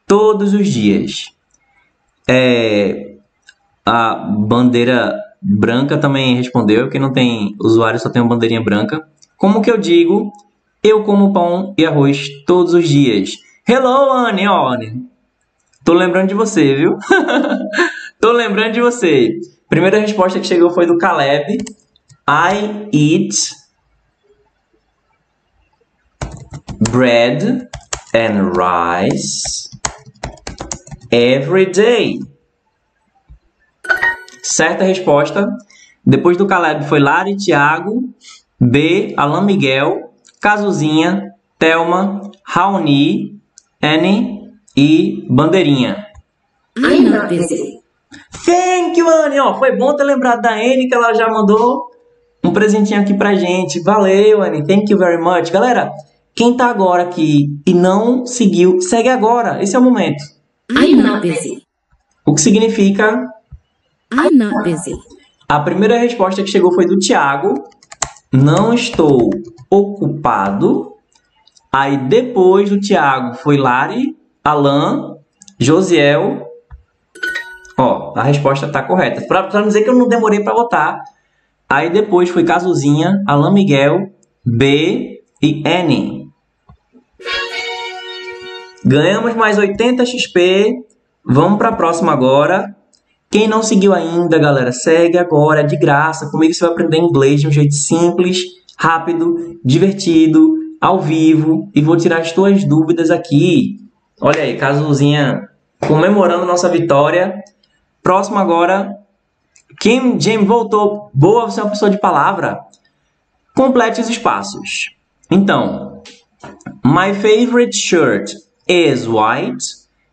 todos os dias. É, a bandeira branca também respondeu. Quem não tem usuário só tem uma bandeirinha branca. Como que eu digo? Eu como pão e arroz todos os dias. Hello, Anne, ó, Anne. Tô lembrando de você, viu? Tô lembrando de você. Primeira resposta que chegou foi do Caleb. I eat bread and rice every day. Certa resposta. Depois do Caleb foi Lari Thiago. B. Alan Miguel. Casuzinha, Thelma, Raoni, Annie e Bandeirinha. I'm not busy. Thank you, Annie! Ó, foi bom ter lembrado da Annie, que ela já mandou um presentinho aqui pra gente. Valeu, Annie. Thank you very much. Galera, quem tá agora aqui e não seguiu, segue agora. Esse é o momento. I'm not busy. O que significa... I'm not busy. A primeira resposta que chegou foi do Thiago. Não estou ocupado. Aí depois do Thiago foi Lari, Alan, Josiel. Ó, a resposta está correta. Para não dizer que eu não demorei para votar. Aí depois foi Casuzinha, Alan Miguel, B e N. Ganhamos mais 80 XP. Vamos para a próxima agora. Quem não seguiu ainda, galera, segue agora, é de graça. Comigo você vai aprender inglês de um jeito simples rápido, divertido, ao vivo e vou tirar as tuas dúvidas aqui. Olha aí, Casuzinha comemorando nossa vitória. Próximo agora, Kim Jim voltou. Boa, você é uma pessoa de palavra. Complete os espaços. Então, my favorite shirt is white.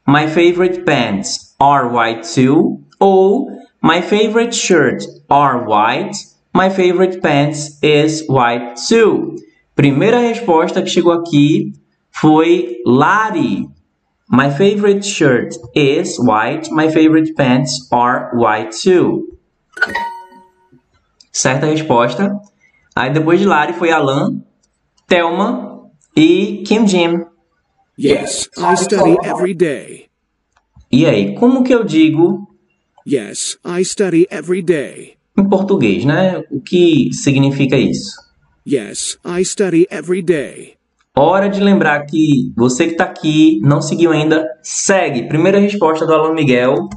My favorite pants are white too. Ou my favorite shirt are white. My favorite pants is white too. Primeira resposta que chegou aqui foi Lari. My favorite shirt is white. My favorite pants are white too. Certa resposta. Aí depois de Lari foi Alan, Thelma e Kim Jim. Yes, I study every day. E aí, como que eu digo Yes, I study every day. em português, né? O que significa isso? Yes, I study every day. Hora de lembrar que você que está aqui, não seguiu ainda, segue. Primeira resposta do Alan Miguel.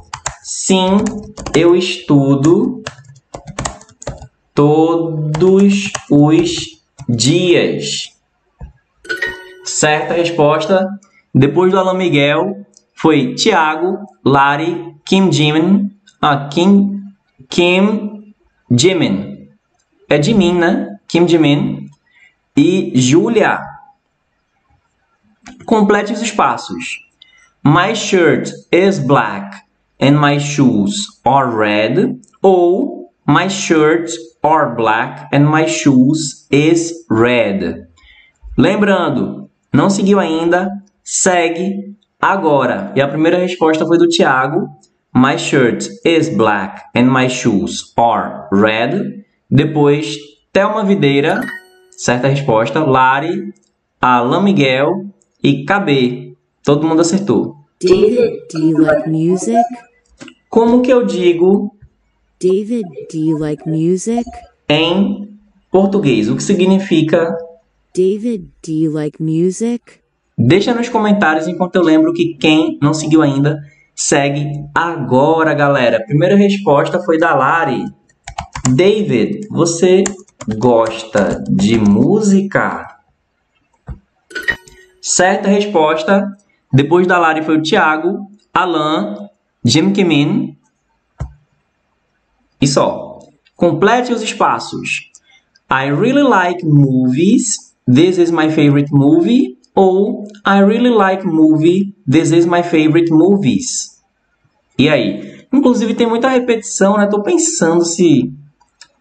Sim, eu estudo todos os dias. Certa resposta. Depois do Alan Miguel, foi Tiago, Lari, Kim Jimin, ah, Kim, Kim Jimin. É Jimin, né? Kim Jimin. E Julia. Complete os espaços. My shirt is black and my shoes are red. Ou my shirt are black and my shoes is red. Lembrando, não seguiu ainda? Segue agora. E a primeira resposta foi do Thiago. My shirt is black and my shoes are red. Depois, Thelma Videira, certa resposta. Lari, Alan Miguel e KB. Todo mundo acertou. David, do you like music? Como que eu digo David, do you like music? em português? O que significa? David, do you like music? Deixa nos comentários enquanto eu lembro que quem não seguiu ainda, segue agora, galera. Primeira resposta foi da Lari. David, você gosta de música? Certa resposta. Depois da Lari foi o Thiago, Alan, Jim Kimin e só. Complete os espaços. I really like movies. This is my favorite movie. Ou I really like movie. This is my favorite movies. E aí? Inclusive tem muita repetição, né? Tô pensando se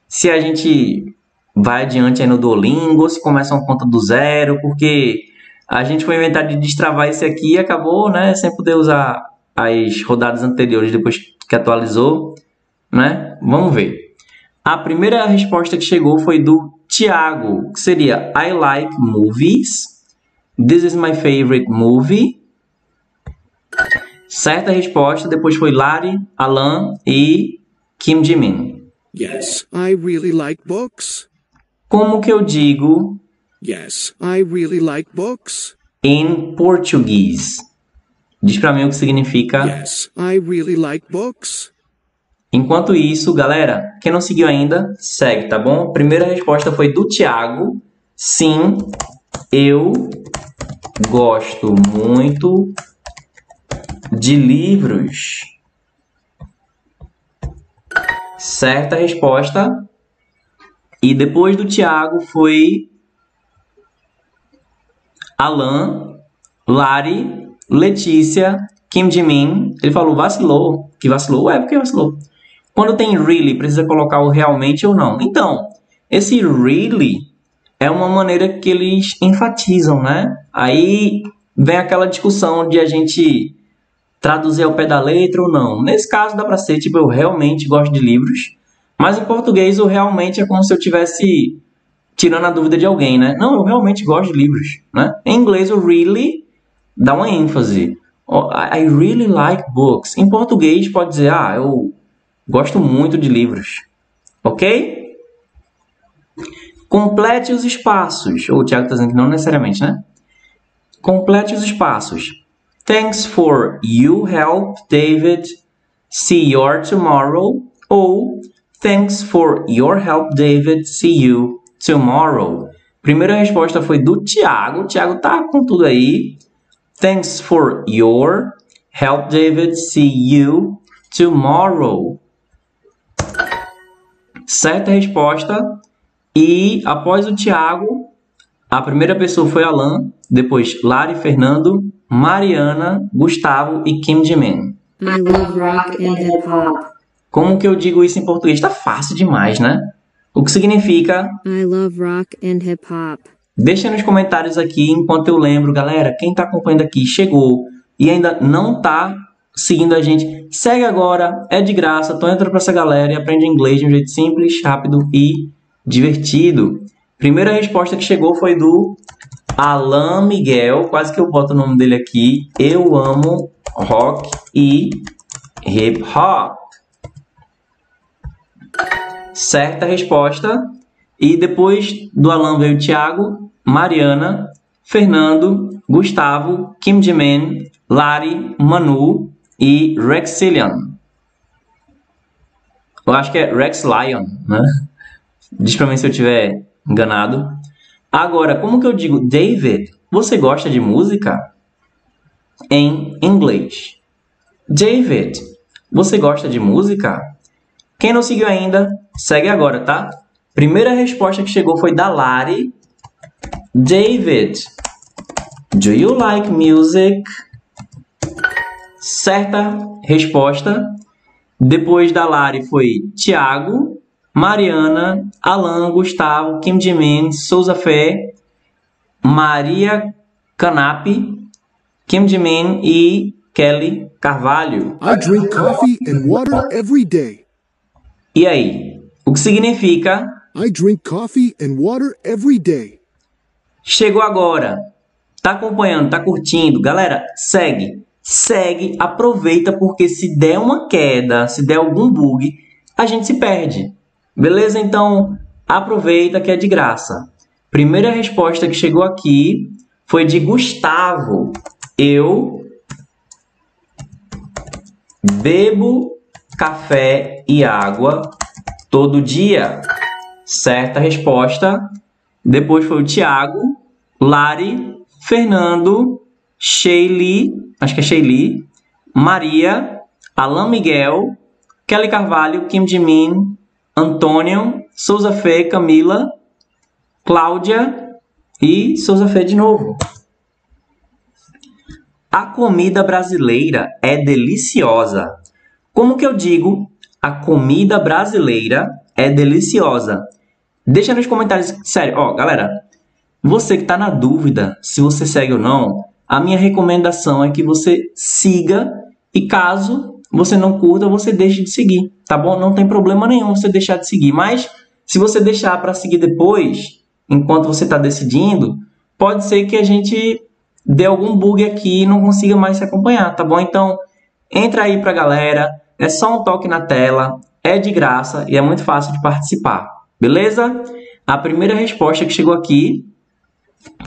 se a gente vai adiante aí no Duolingo, se começa uma conta do zero, porque a gente foi inventar de destravar esse aqui e acabou, né, sem poder usar as rodadas anteriores depois que atualizou, né? Vamos ver. A primeira resposta que chegou foi do Tiago, que seria I like movies. This is my favorite movie. Certa resposta, depois foi Lari, Alan e Kim Jimin. Yes. I really like books. Como que eu digo Yes. I really like books. em português? Diz pra mim o que significa. Yes. I really like books. Enquanto isso, galera, quem não seguiu ainda, segue, tá bom? Primeira resposta foi do Thiago. Sim, eu gosto muito de livros. Certa resposta. E depois do Thiago foi Alan, Lari, Letícia, Kim Jimin. Ele falou vacilou. Que vacilou? Ué, por que vacilou? Quando tem really, precisa colocar o realmente ou não. Então, esse really é uma maneira que eles enfatizam, né? Aí vem aquela discussão de a gente traduzir ao pé da letra ou não. Nesse caso dá para ser tipo eu realmente gosto de livros, mas em português o realmente é como se eu tivesse tirando a dúvida de alguém, né? Não, eu realmente gosto de livros, né? Em inglês o really dá uma ênfase. Oh, I really like books. Em português pode dizer, ah, eu gosto muito de livros. Ok? Complete os espaços. Ou o Thiago está dizendo que não necessariamente, né? Complete os espaços. Thanks for you help, David. See you tomorrow. Ou Thanks for your help, David. See you tomorrow. Primeira resposta foi do Thiago. O Thiago tá com tudo aí. Thanks for your help, David. See you tomorrow. Certa resposta. E após o Thiago, a primeira pessoa foi Alan, depois Lari, Fernando, Mariana, Gustavo e Kim Jimin. I love rock and hip hop. Como que eu digo isso em português? Tá fácil demais, né? O que significa? I love rock and hip hop. Deixa nos comentários aqui enquanto eu lembro, galera. Quem tá acompanhando aqui chegou e ainda não tá seguindo a gente, segue agora, é de graça. Então entra pra essa galera e aprende inglês de um jeito simples, rápido e divertido. Primeira resposta que chegou foi do Alan Miguel, quase que eu boto o nome dele aqui. Eu amo rock e hip hop. Certa resposta. E depois do Alan veio Thiago, Mariana, Fernando, Gustavo, Kim Jimin, Lari, Manu e Rexilian. Eu acho que é Rex Lion, né? Diz pra mim se eu tiver enganado. Agora, como que eu digo David? Você gosta de música? Em inglês. David, você gosta de música? Quem não seguiu ainda, segue agora, tá? Primeira resposta que chegou foi da Lari. David, do you like music? Certa resposta. Depois da Lari foi Thiago, Mariana, Alan, Gustavo, Kim Jimin, Souza Fé, Maria Canapi, Kim Jimin e Kelly Carvalho. I drink coffee and water every day. E aí? O que significa I drink coffee and water every day. chegou agora? Tá acompanhando, tá curtindo? Galera, segue. Segue, aproveita, porque se der uma queda, se der algum bug, a gente se perde. Beleza? Então, aproveita que é de graça. Primeira resposta que chegou aqui foi de Gustavo. Eu bebo café e água todo dia. Certa resposta. Depois foi o Tiago, Lari, Fernando, Sheili, acho que é Sheili, Maria, Alain Miguel, Kelly Carvalho, Kim Jimin, Antônio, Souza Fê, Camila, Cláudia e Souza Fê de novo. A comida brasileira é deliciosa. Como que eu digo a comida brasileira é deliciosa? Deixa nos comentários. Sério, ó, galera, você que está na dúvida se você segue ou não, a minha recomendação é que você siga e caso você não curta, você deixe de seguir, tá bom? Não tem problema nenhum você deixar de seguir, mas se você deixar para seguir depois, enquanto você está decidindo, pode ser que a gente dê algum bug aqui e não consiga mais se acompanhar, tá bom? Então, entra aí pra galera, é só um toque na tela, é de graça e é muito fácil de participar, beleza? A primeira resposta que chegou aqui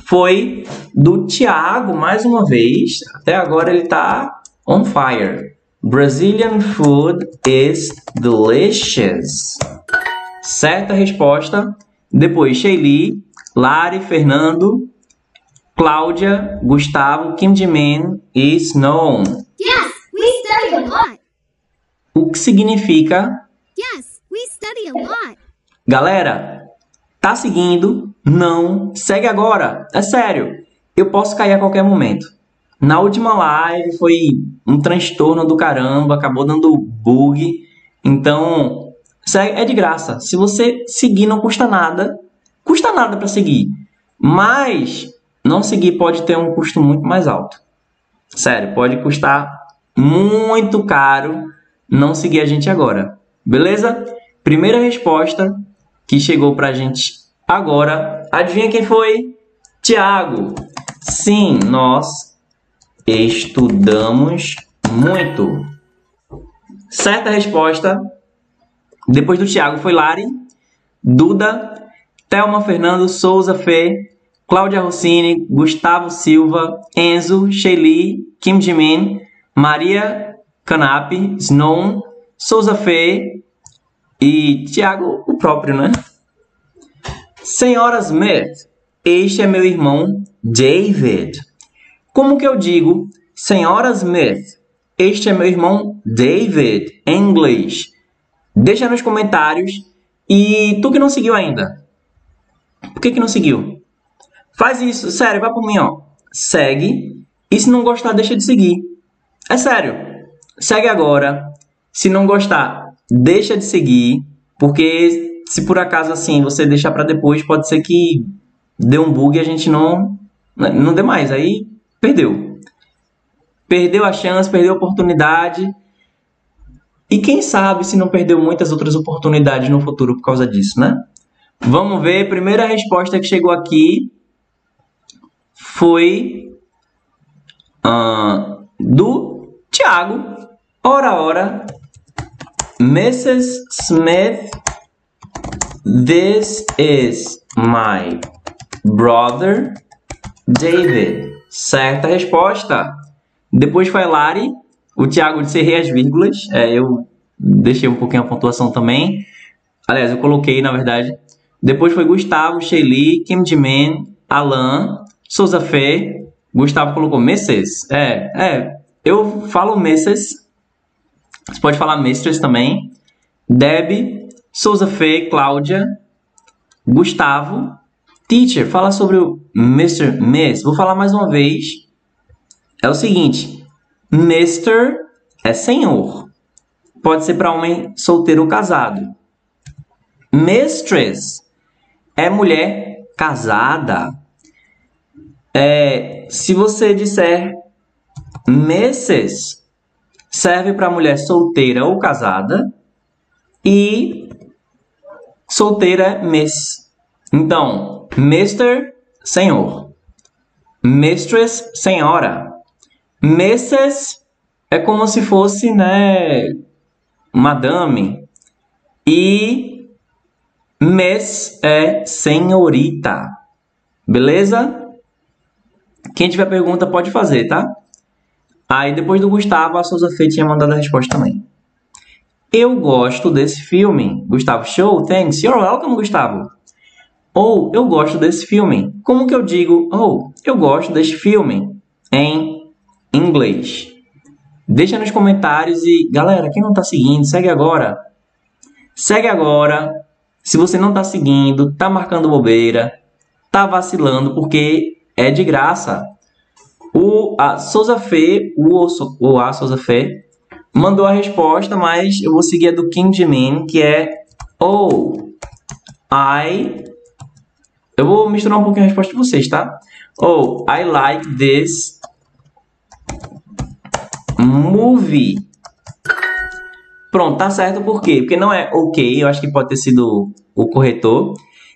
foi do Thiago, mais uma vez. Até agora ele tá on fire. Brazilian food is delicious. Certa resposta. Depois, Sheili, Lari, Fernando, Cláudia, Gustavo, Kim Jimin e Snow. Yes, we study a lot. O que significa, Yes, we study a lot. galera, tá seguindo? Não, segue agora. É sério, eu posso cair a qualquer momento. Na última live foi um transtorno do caramba, acabou dando bug. Então, é de graça. Se você seguir, não custa nada. Custa nada para seguir. Mas não seguir pode ter um custo muito mais alto. Sério, pode custar muito caro não seguir a gente agora. Beleza? Primeira resposta que chegou pra gente agora. Adivinha quem foi? Tiago. Sim, nós estudamos muito. Certa resposta. Depois do Tiago foi Lari, Duda, Thelma Fernando, Souza Fê, Cláudia Rossini, Gustavo Silva, Enzo, Sheili, Kim Jimin, Maria Canap, Snow, Souza Fê e Tiago, o próprio, né? Senhora Smith, este é meu irmão David. Como que eu digo, Senhora Smith, este é meu irmão David, em inglês? Deixa nos comentários. E tu que não seguiu ainda, por que, que não seguiu? Faz isso, sério, vai por mim, ó. Segue. E se não gostar, deixa de seguir. É sério. Segue agora. Se não gostar, deixa de seguir. Porque se por acaso assim você deixar para depois, pode ser que dê um bug e a gente não não dê mais. Aí perdeu. Perdeu a chance, perdeu a oportunidade. E quem sabe se não perdeu muitas outras oportunidades no futuro por causa disso, né? Vamos ver. Primeira resposta que chegou aqui foi ah, do Thiago. Ora, ora. Mrs. Smith, this is my brother David. Certa resposta. Depois foi Lari. O Thiago disse errei as vírgulas. É, eu deixei um pouquinho a pontuação também. Aliás, eu coloquei, na verdade. Depois foi Gustavo, Sheili, Kim Jimin, Alan, Souza Fê. Gustavo colocou Mrs. É, é. Eu falo Mrs. Você pode falar Mistress também. Deb, Souza Fê, Cláudia, Gustavo. Teacher, fala sobre o Mr. Miss. Vou falar mais uma vez. É o seguinte: Mr. é senhor. Pode ser para homem solteiro ou casado. Mistress é mulher casada. É, se você disser Mrs. serve para mulher solteira ou casada e solteira é Miss. Então, Mr. senhor, Mistress senhora, Mrs. é como se fosse, né, madame. E Miss é senhorita. Beleza? Quem tiver pergunta pode fazer, tá? Aí depois do Gustavo, a Souza Fê tinha mandado a resposta também. Eu gosto desse filme. Gustavo, show, thanks. You're welcome, Gustavo. Ou eu gosto desse filme. Como que eu digo, oh, eu gosto desse filme em inglês? Deixa nos comentários e, galera, quem não tá seguindo, segue agora. Segue agora. Se você não tá seguindo, tá marcando bobeira, tá vacilando, porque é de graça. O a Souza Fê, o, o a Souza Fê, mandou a resposta, mas eu vou seguir a do Kim Jimin, que é Oh, I. Eu vou misturar um pouquinho a resposta de vocês, tá? Oh, I like this movie. Pronto, tá certo por quê? Porque não é ok, eu acho que pode ter sido o corretor.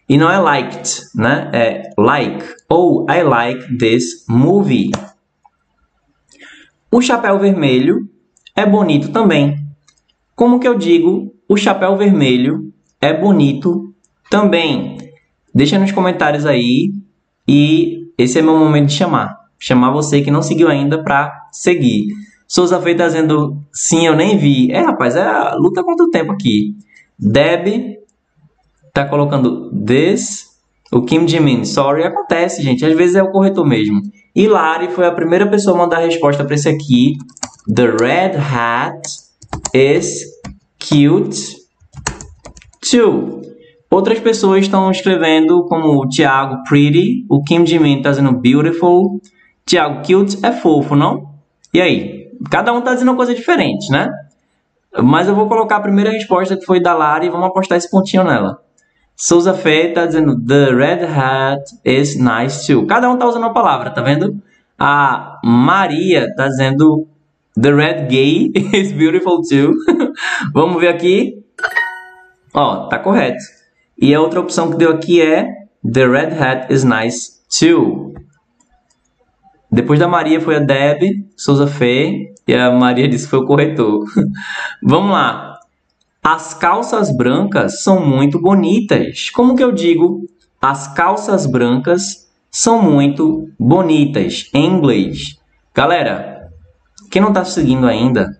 E não é liked, né? É like. Oh, I like this movie. O chapéu vermelho é bonito também. Como que eu digo o chapéu vermelho é bonito também? Deixa nos comentários aí e esse é meu momento de chamar. Chamar você que não seguiu ainda para seguir. Souza Feita tá dizendo sim, eu nem vi. É, rapaz, é a luta contra o tempo aqui. Deb tá colocando this. O Kim Jimin, sorry, acontece, gente. Às vezes é o corretor mesmo. E Lari foi a primeira pessoa a mandar a resposta para esse aqui. The red hat is cute too. Outras pessoas estão escrevendo como o Thiago pretty, o Kim Jimin está dizendo beautiful, Thiago cute é fofo, não? E aí? Cada um está dizendo uma coisa diferente, né? Mas eu vou colocar a primeira resposta que foi da Lari e vamos apostar esse pontinho nela. Souza Fê tá dizendo The red hat is nice too. Cada um tá usando uma palavra, tá vendo? A Maria tá dizendo The red gay is beautiful too. Vamos ver aqui. Ó, tá correto. E a outra opção que deu aqui é The red hat is nice too. Depois da Maria foi a Deb, Souza Fê, e a Maria disse que foi o corretor. Vamos lá. As calças brancas são muito bonitas. Como que eu digo? As calças brancas são muito bonitas em inglês. Galera, quem não está seguindo ainda,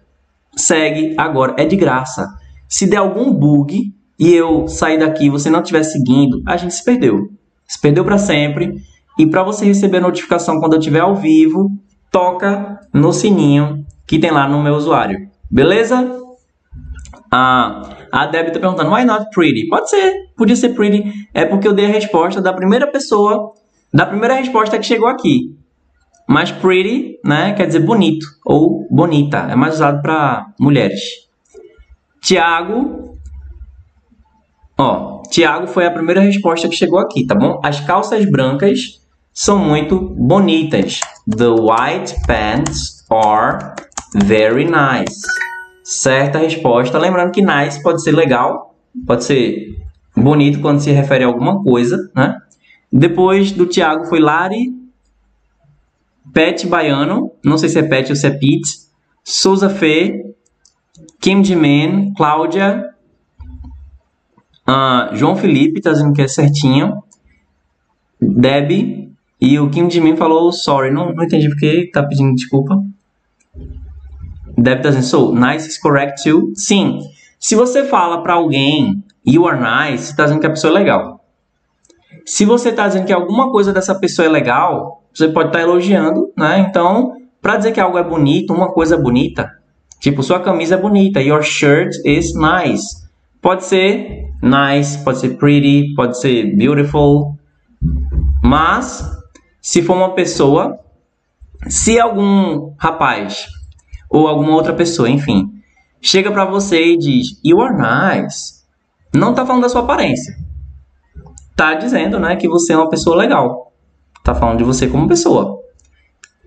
segue agora, é de graça. Se der algum bug e eu sair daqui e você não estiver seguindo, a gente se perdeu. Se perdeu para sempre. E para você receber a notificação quando eu estiver ao vivo, toca no sininho que tem lá no meu usuário. Beleza? Ah, a Debbie tá perguntando, why not pretty? Pode ser, podia ser pretty. É porque eu dei a resposta da primeira pessoa, da primeira resposta que chegou aqui. Mas pretty, né, quer dizer bonito ou bonita. É mais usado para mulheres. Tiago, ó, Tiago foi a primeira resposta que chegou aqui, tá bom? As calças brancas são muito bonitas. The white pants are very nice certa resposta. Lembrando que nice pode ser legal, pode ser bonito quando se refere a alguma coisa, né? Depois do Thiago foi Lari, Pet Baiano, não sei se é Pet ou se é Pete, Souza Fê, Kim Jimin, Cláudia, uh, João Felipe, tá dizendo que é certinho, Deb, e o Kim Jimin falou sorry, não, não entendi porque tá pedindo desculpa. Deve estar dizendo, so, nice is correct too? Sim. Se você fala para alguém, you are nice, você está dizendo que a pessoa é legal. Se você está dizendo que alguma coisa dessa pessoa é legal, você pode estar tá elogiando, né? Então, para dizer que algo é bonito, uma coisa é bonita, tipo, sua camisa é bonita, your shirt is nice. Pode ser nice, pode ser pretty, pode ser beautiful. Mas, se for uma pessoa, se algum rapaz ou alguma outra pessoa, enfim, chega para você e diz "You are nice", não tá falando da sua aparência. Tá dizendo, né, que você é uma pessoa legal. Tá falando de você como pessoa.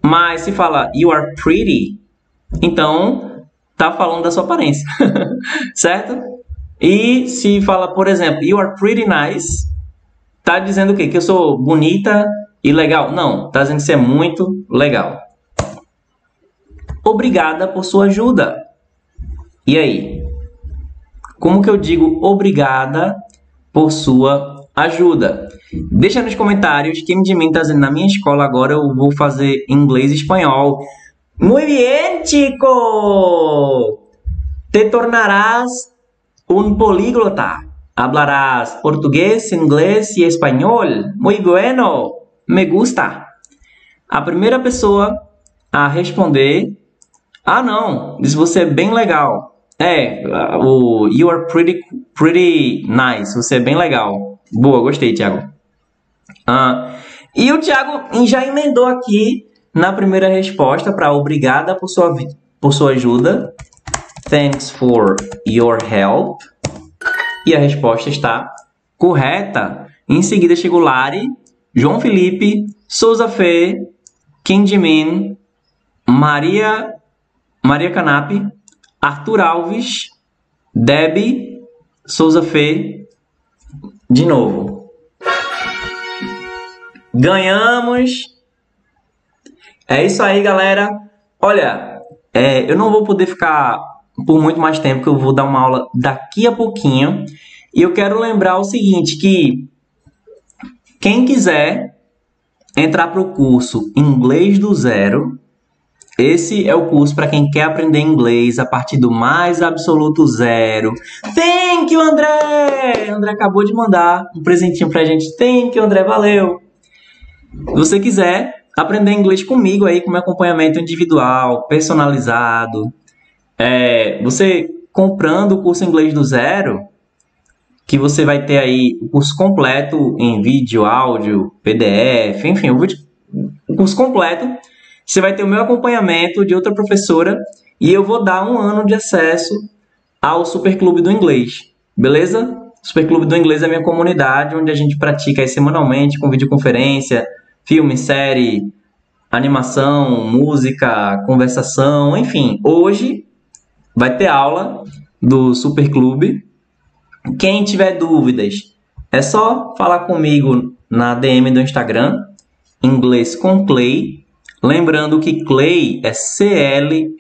Mas se fala "You are pretty", então tá falando da sua aparência. certo? E se fala, por exemplo, "You are pretty nice", tá dizendo o quê? Que eu sou bonita e legal? Não, tá dizendo que você é muito legal. Obrigada por sua ajuda. E aí? Como que eu digo obrigada por sua ajuda? Deixa nos comentários. Quem de mim está dizendo na minha escola agora eu vou fazer inglês e espanhol. Muy bien, chico! Te tornarás un políglota. Hablarás português, inglês e espanhol. Muy bueno. Me gusta. A primeira pessoa a responder. Ah, não. Diz você é bem legal. É, o you are pretty, pretty nice. Você é bem legal. Boa, gostei, Thiago. Ah, e o Thiago já emendou aqui na primeira resposta para obrigada por sua, por sua ajuda. Thanks for your help. E a resposta está correta. Em seguida chegou Lari, João Felipe, Souza Fê, Kim Jimin, Maria, Maria Canap, Arthur Alves, Debbie, Souza Fê, de novo. Ganhamos! É isso aí, galera. Olha, é, eu não vou poder ficar por muito mais tempo, que eu vou dar uma aula daqui a pouquinho. E eu quero lembrar o seguinte, que quem quiser entrar para o curso Inglês do Zero, esse é o curso para quem quer aprender inglês a partir do mais absoluto zero. Thank you, André! André acabou de mandar um presentinho para a gente. Thank you, André, valeu! Se você quiser aprender inglês comigo aí, com acompanhamento individual, personalizado, é, você comprando o curso inglês do zero, que você vai ter aí o curso completo em vídeo, áudio, PDF, enfim, o curso completo. Você vai ter o meu acompanhamento de outra professora e eu vou dar um ano de acesso ao Superclube do Inglês, beleza? Superclube do Inglês é a minha comunidade onde a gente pratica semanalmente com videoconferência, filme, série, animação, música, conversação, enfim. Hoje vai ter aula do Superclube. Quem tiver dúvidas, é só falar comigo na DM do Instagram, inglês com Clay. Lembrando que Clay é C-L-E-Y.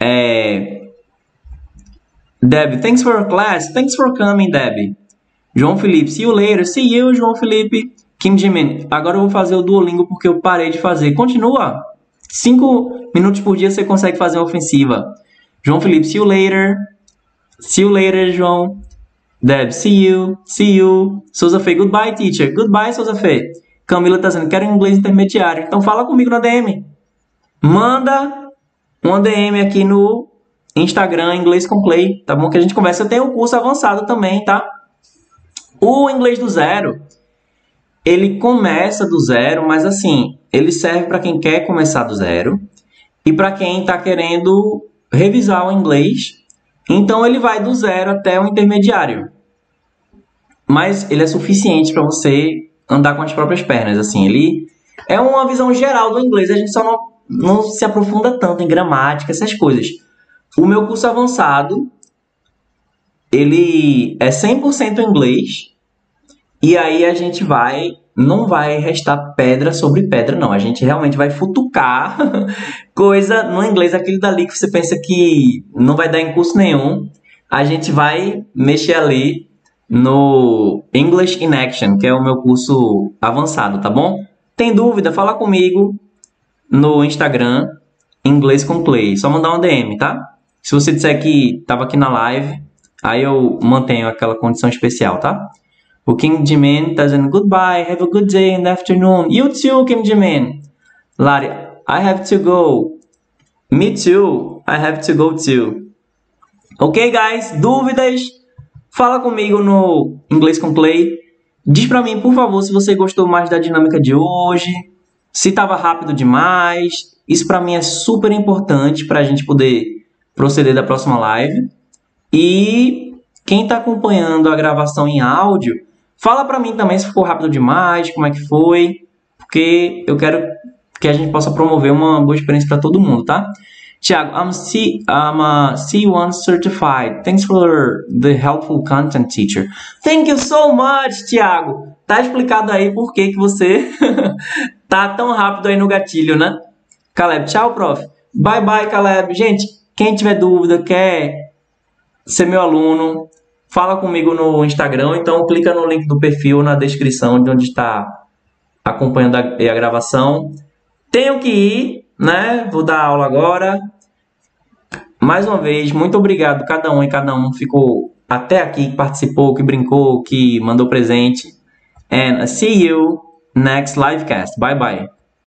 É... Deb, thanks for your class. Thanks for coming, Deb. João Felipe, see you later. See you, João Felipe. Kim Jimin, agora eu vou fazer o Duolingo porque eu parei de fazer. Continua. Cinco minutos por dia você consegue fazer uma ofensiva. João Felipe, see you later. See you later, João. Deb, see you. See you. Souza Fê, goodbye, teacher. Goodbye, Souza Fê. Camila tá dizendo, quero inglês intermediário. Então fala comigo na DM. Manda uma DM aqui no Instagram, Inglês com tá bom? Que a gente conversa. Eu tenho um curso avançado também, tá? O Inglês do Zero, ele começa do zero, mas assim, ele serve para quem quer começar do zero e para quem está querendo revisar o inglês. Então ele vai do zero até o intermediário. Mas ele é suficiente para você andar com as próprias pernas. Assim, ele é uma visão geral do inglês. A gente só não, não se aprofunda tanto em gramática, essas coisas. O meu curso avançado, ele é 100% inglês. E aí a gente vai, não vai restar pedra sobre pedra, não. A gente realmente vai futucar coisa no inglês, aquele dali que você pensa que não vai dar em curso nenhum. A gente vai mexer ali no English in Action, que é o meu curso avançado, tá bom? Tem dúvida? Fala comigo no Instagram, Inglês com Clay. Só mandar um DM, tá? Se você disser que estava aqui na live, aí eu mantenho aquela condição especial, tá? O Kim Jimin tá dizendo goodbye, have a good day the afternoon. You too, Kim Jimin. Lari, I have to go. Me too, I have to go too. Ok, guys? Dúvidas? Fala comigo no Inglês com Clay. Diz pra mim, por favor, se você gostou mais da dinâmica de hoje, se tava rápido demais. Isso pra mim é super importante pra gente poder proceder da próxima live. E quem tá acompanhando a gravação em áudio, Fala para mim também se ficou rápido demais, como é que foi, porque eu quero que a gente possa promover uma boa experiência para todo mundo, tá? Tiago, I'm, C, I'm a C1 certified. Thanks for the helpful content, teacher. Thank you so much, Tiago. Tá explicado aí por que, que você tá tão rápido aí no gatilho, né? Caleb, tchau, prof. Bye, bye, Caleb. Gente, quem tiver dúvida, quer ser meu aluno, fala comigo no Instagram, então clica no link do perfil na descrição de onde está acompanhando a, a gravação. Tenho que ir, né? Vou dar aula agora. Mais uma vez, muito obrigado cada um e cada um ficou até aqui, que participou, que brincou, que mandou presente. And see you next livecast. Bye bye.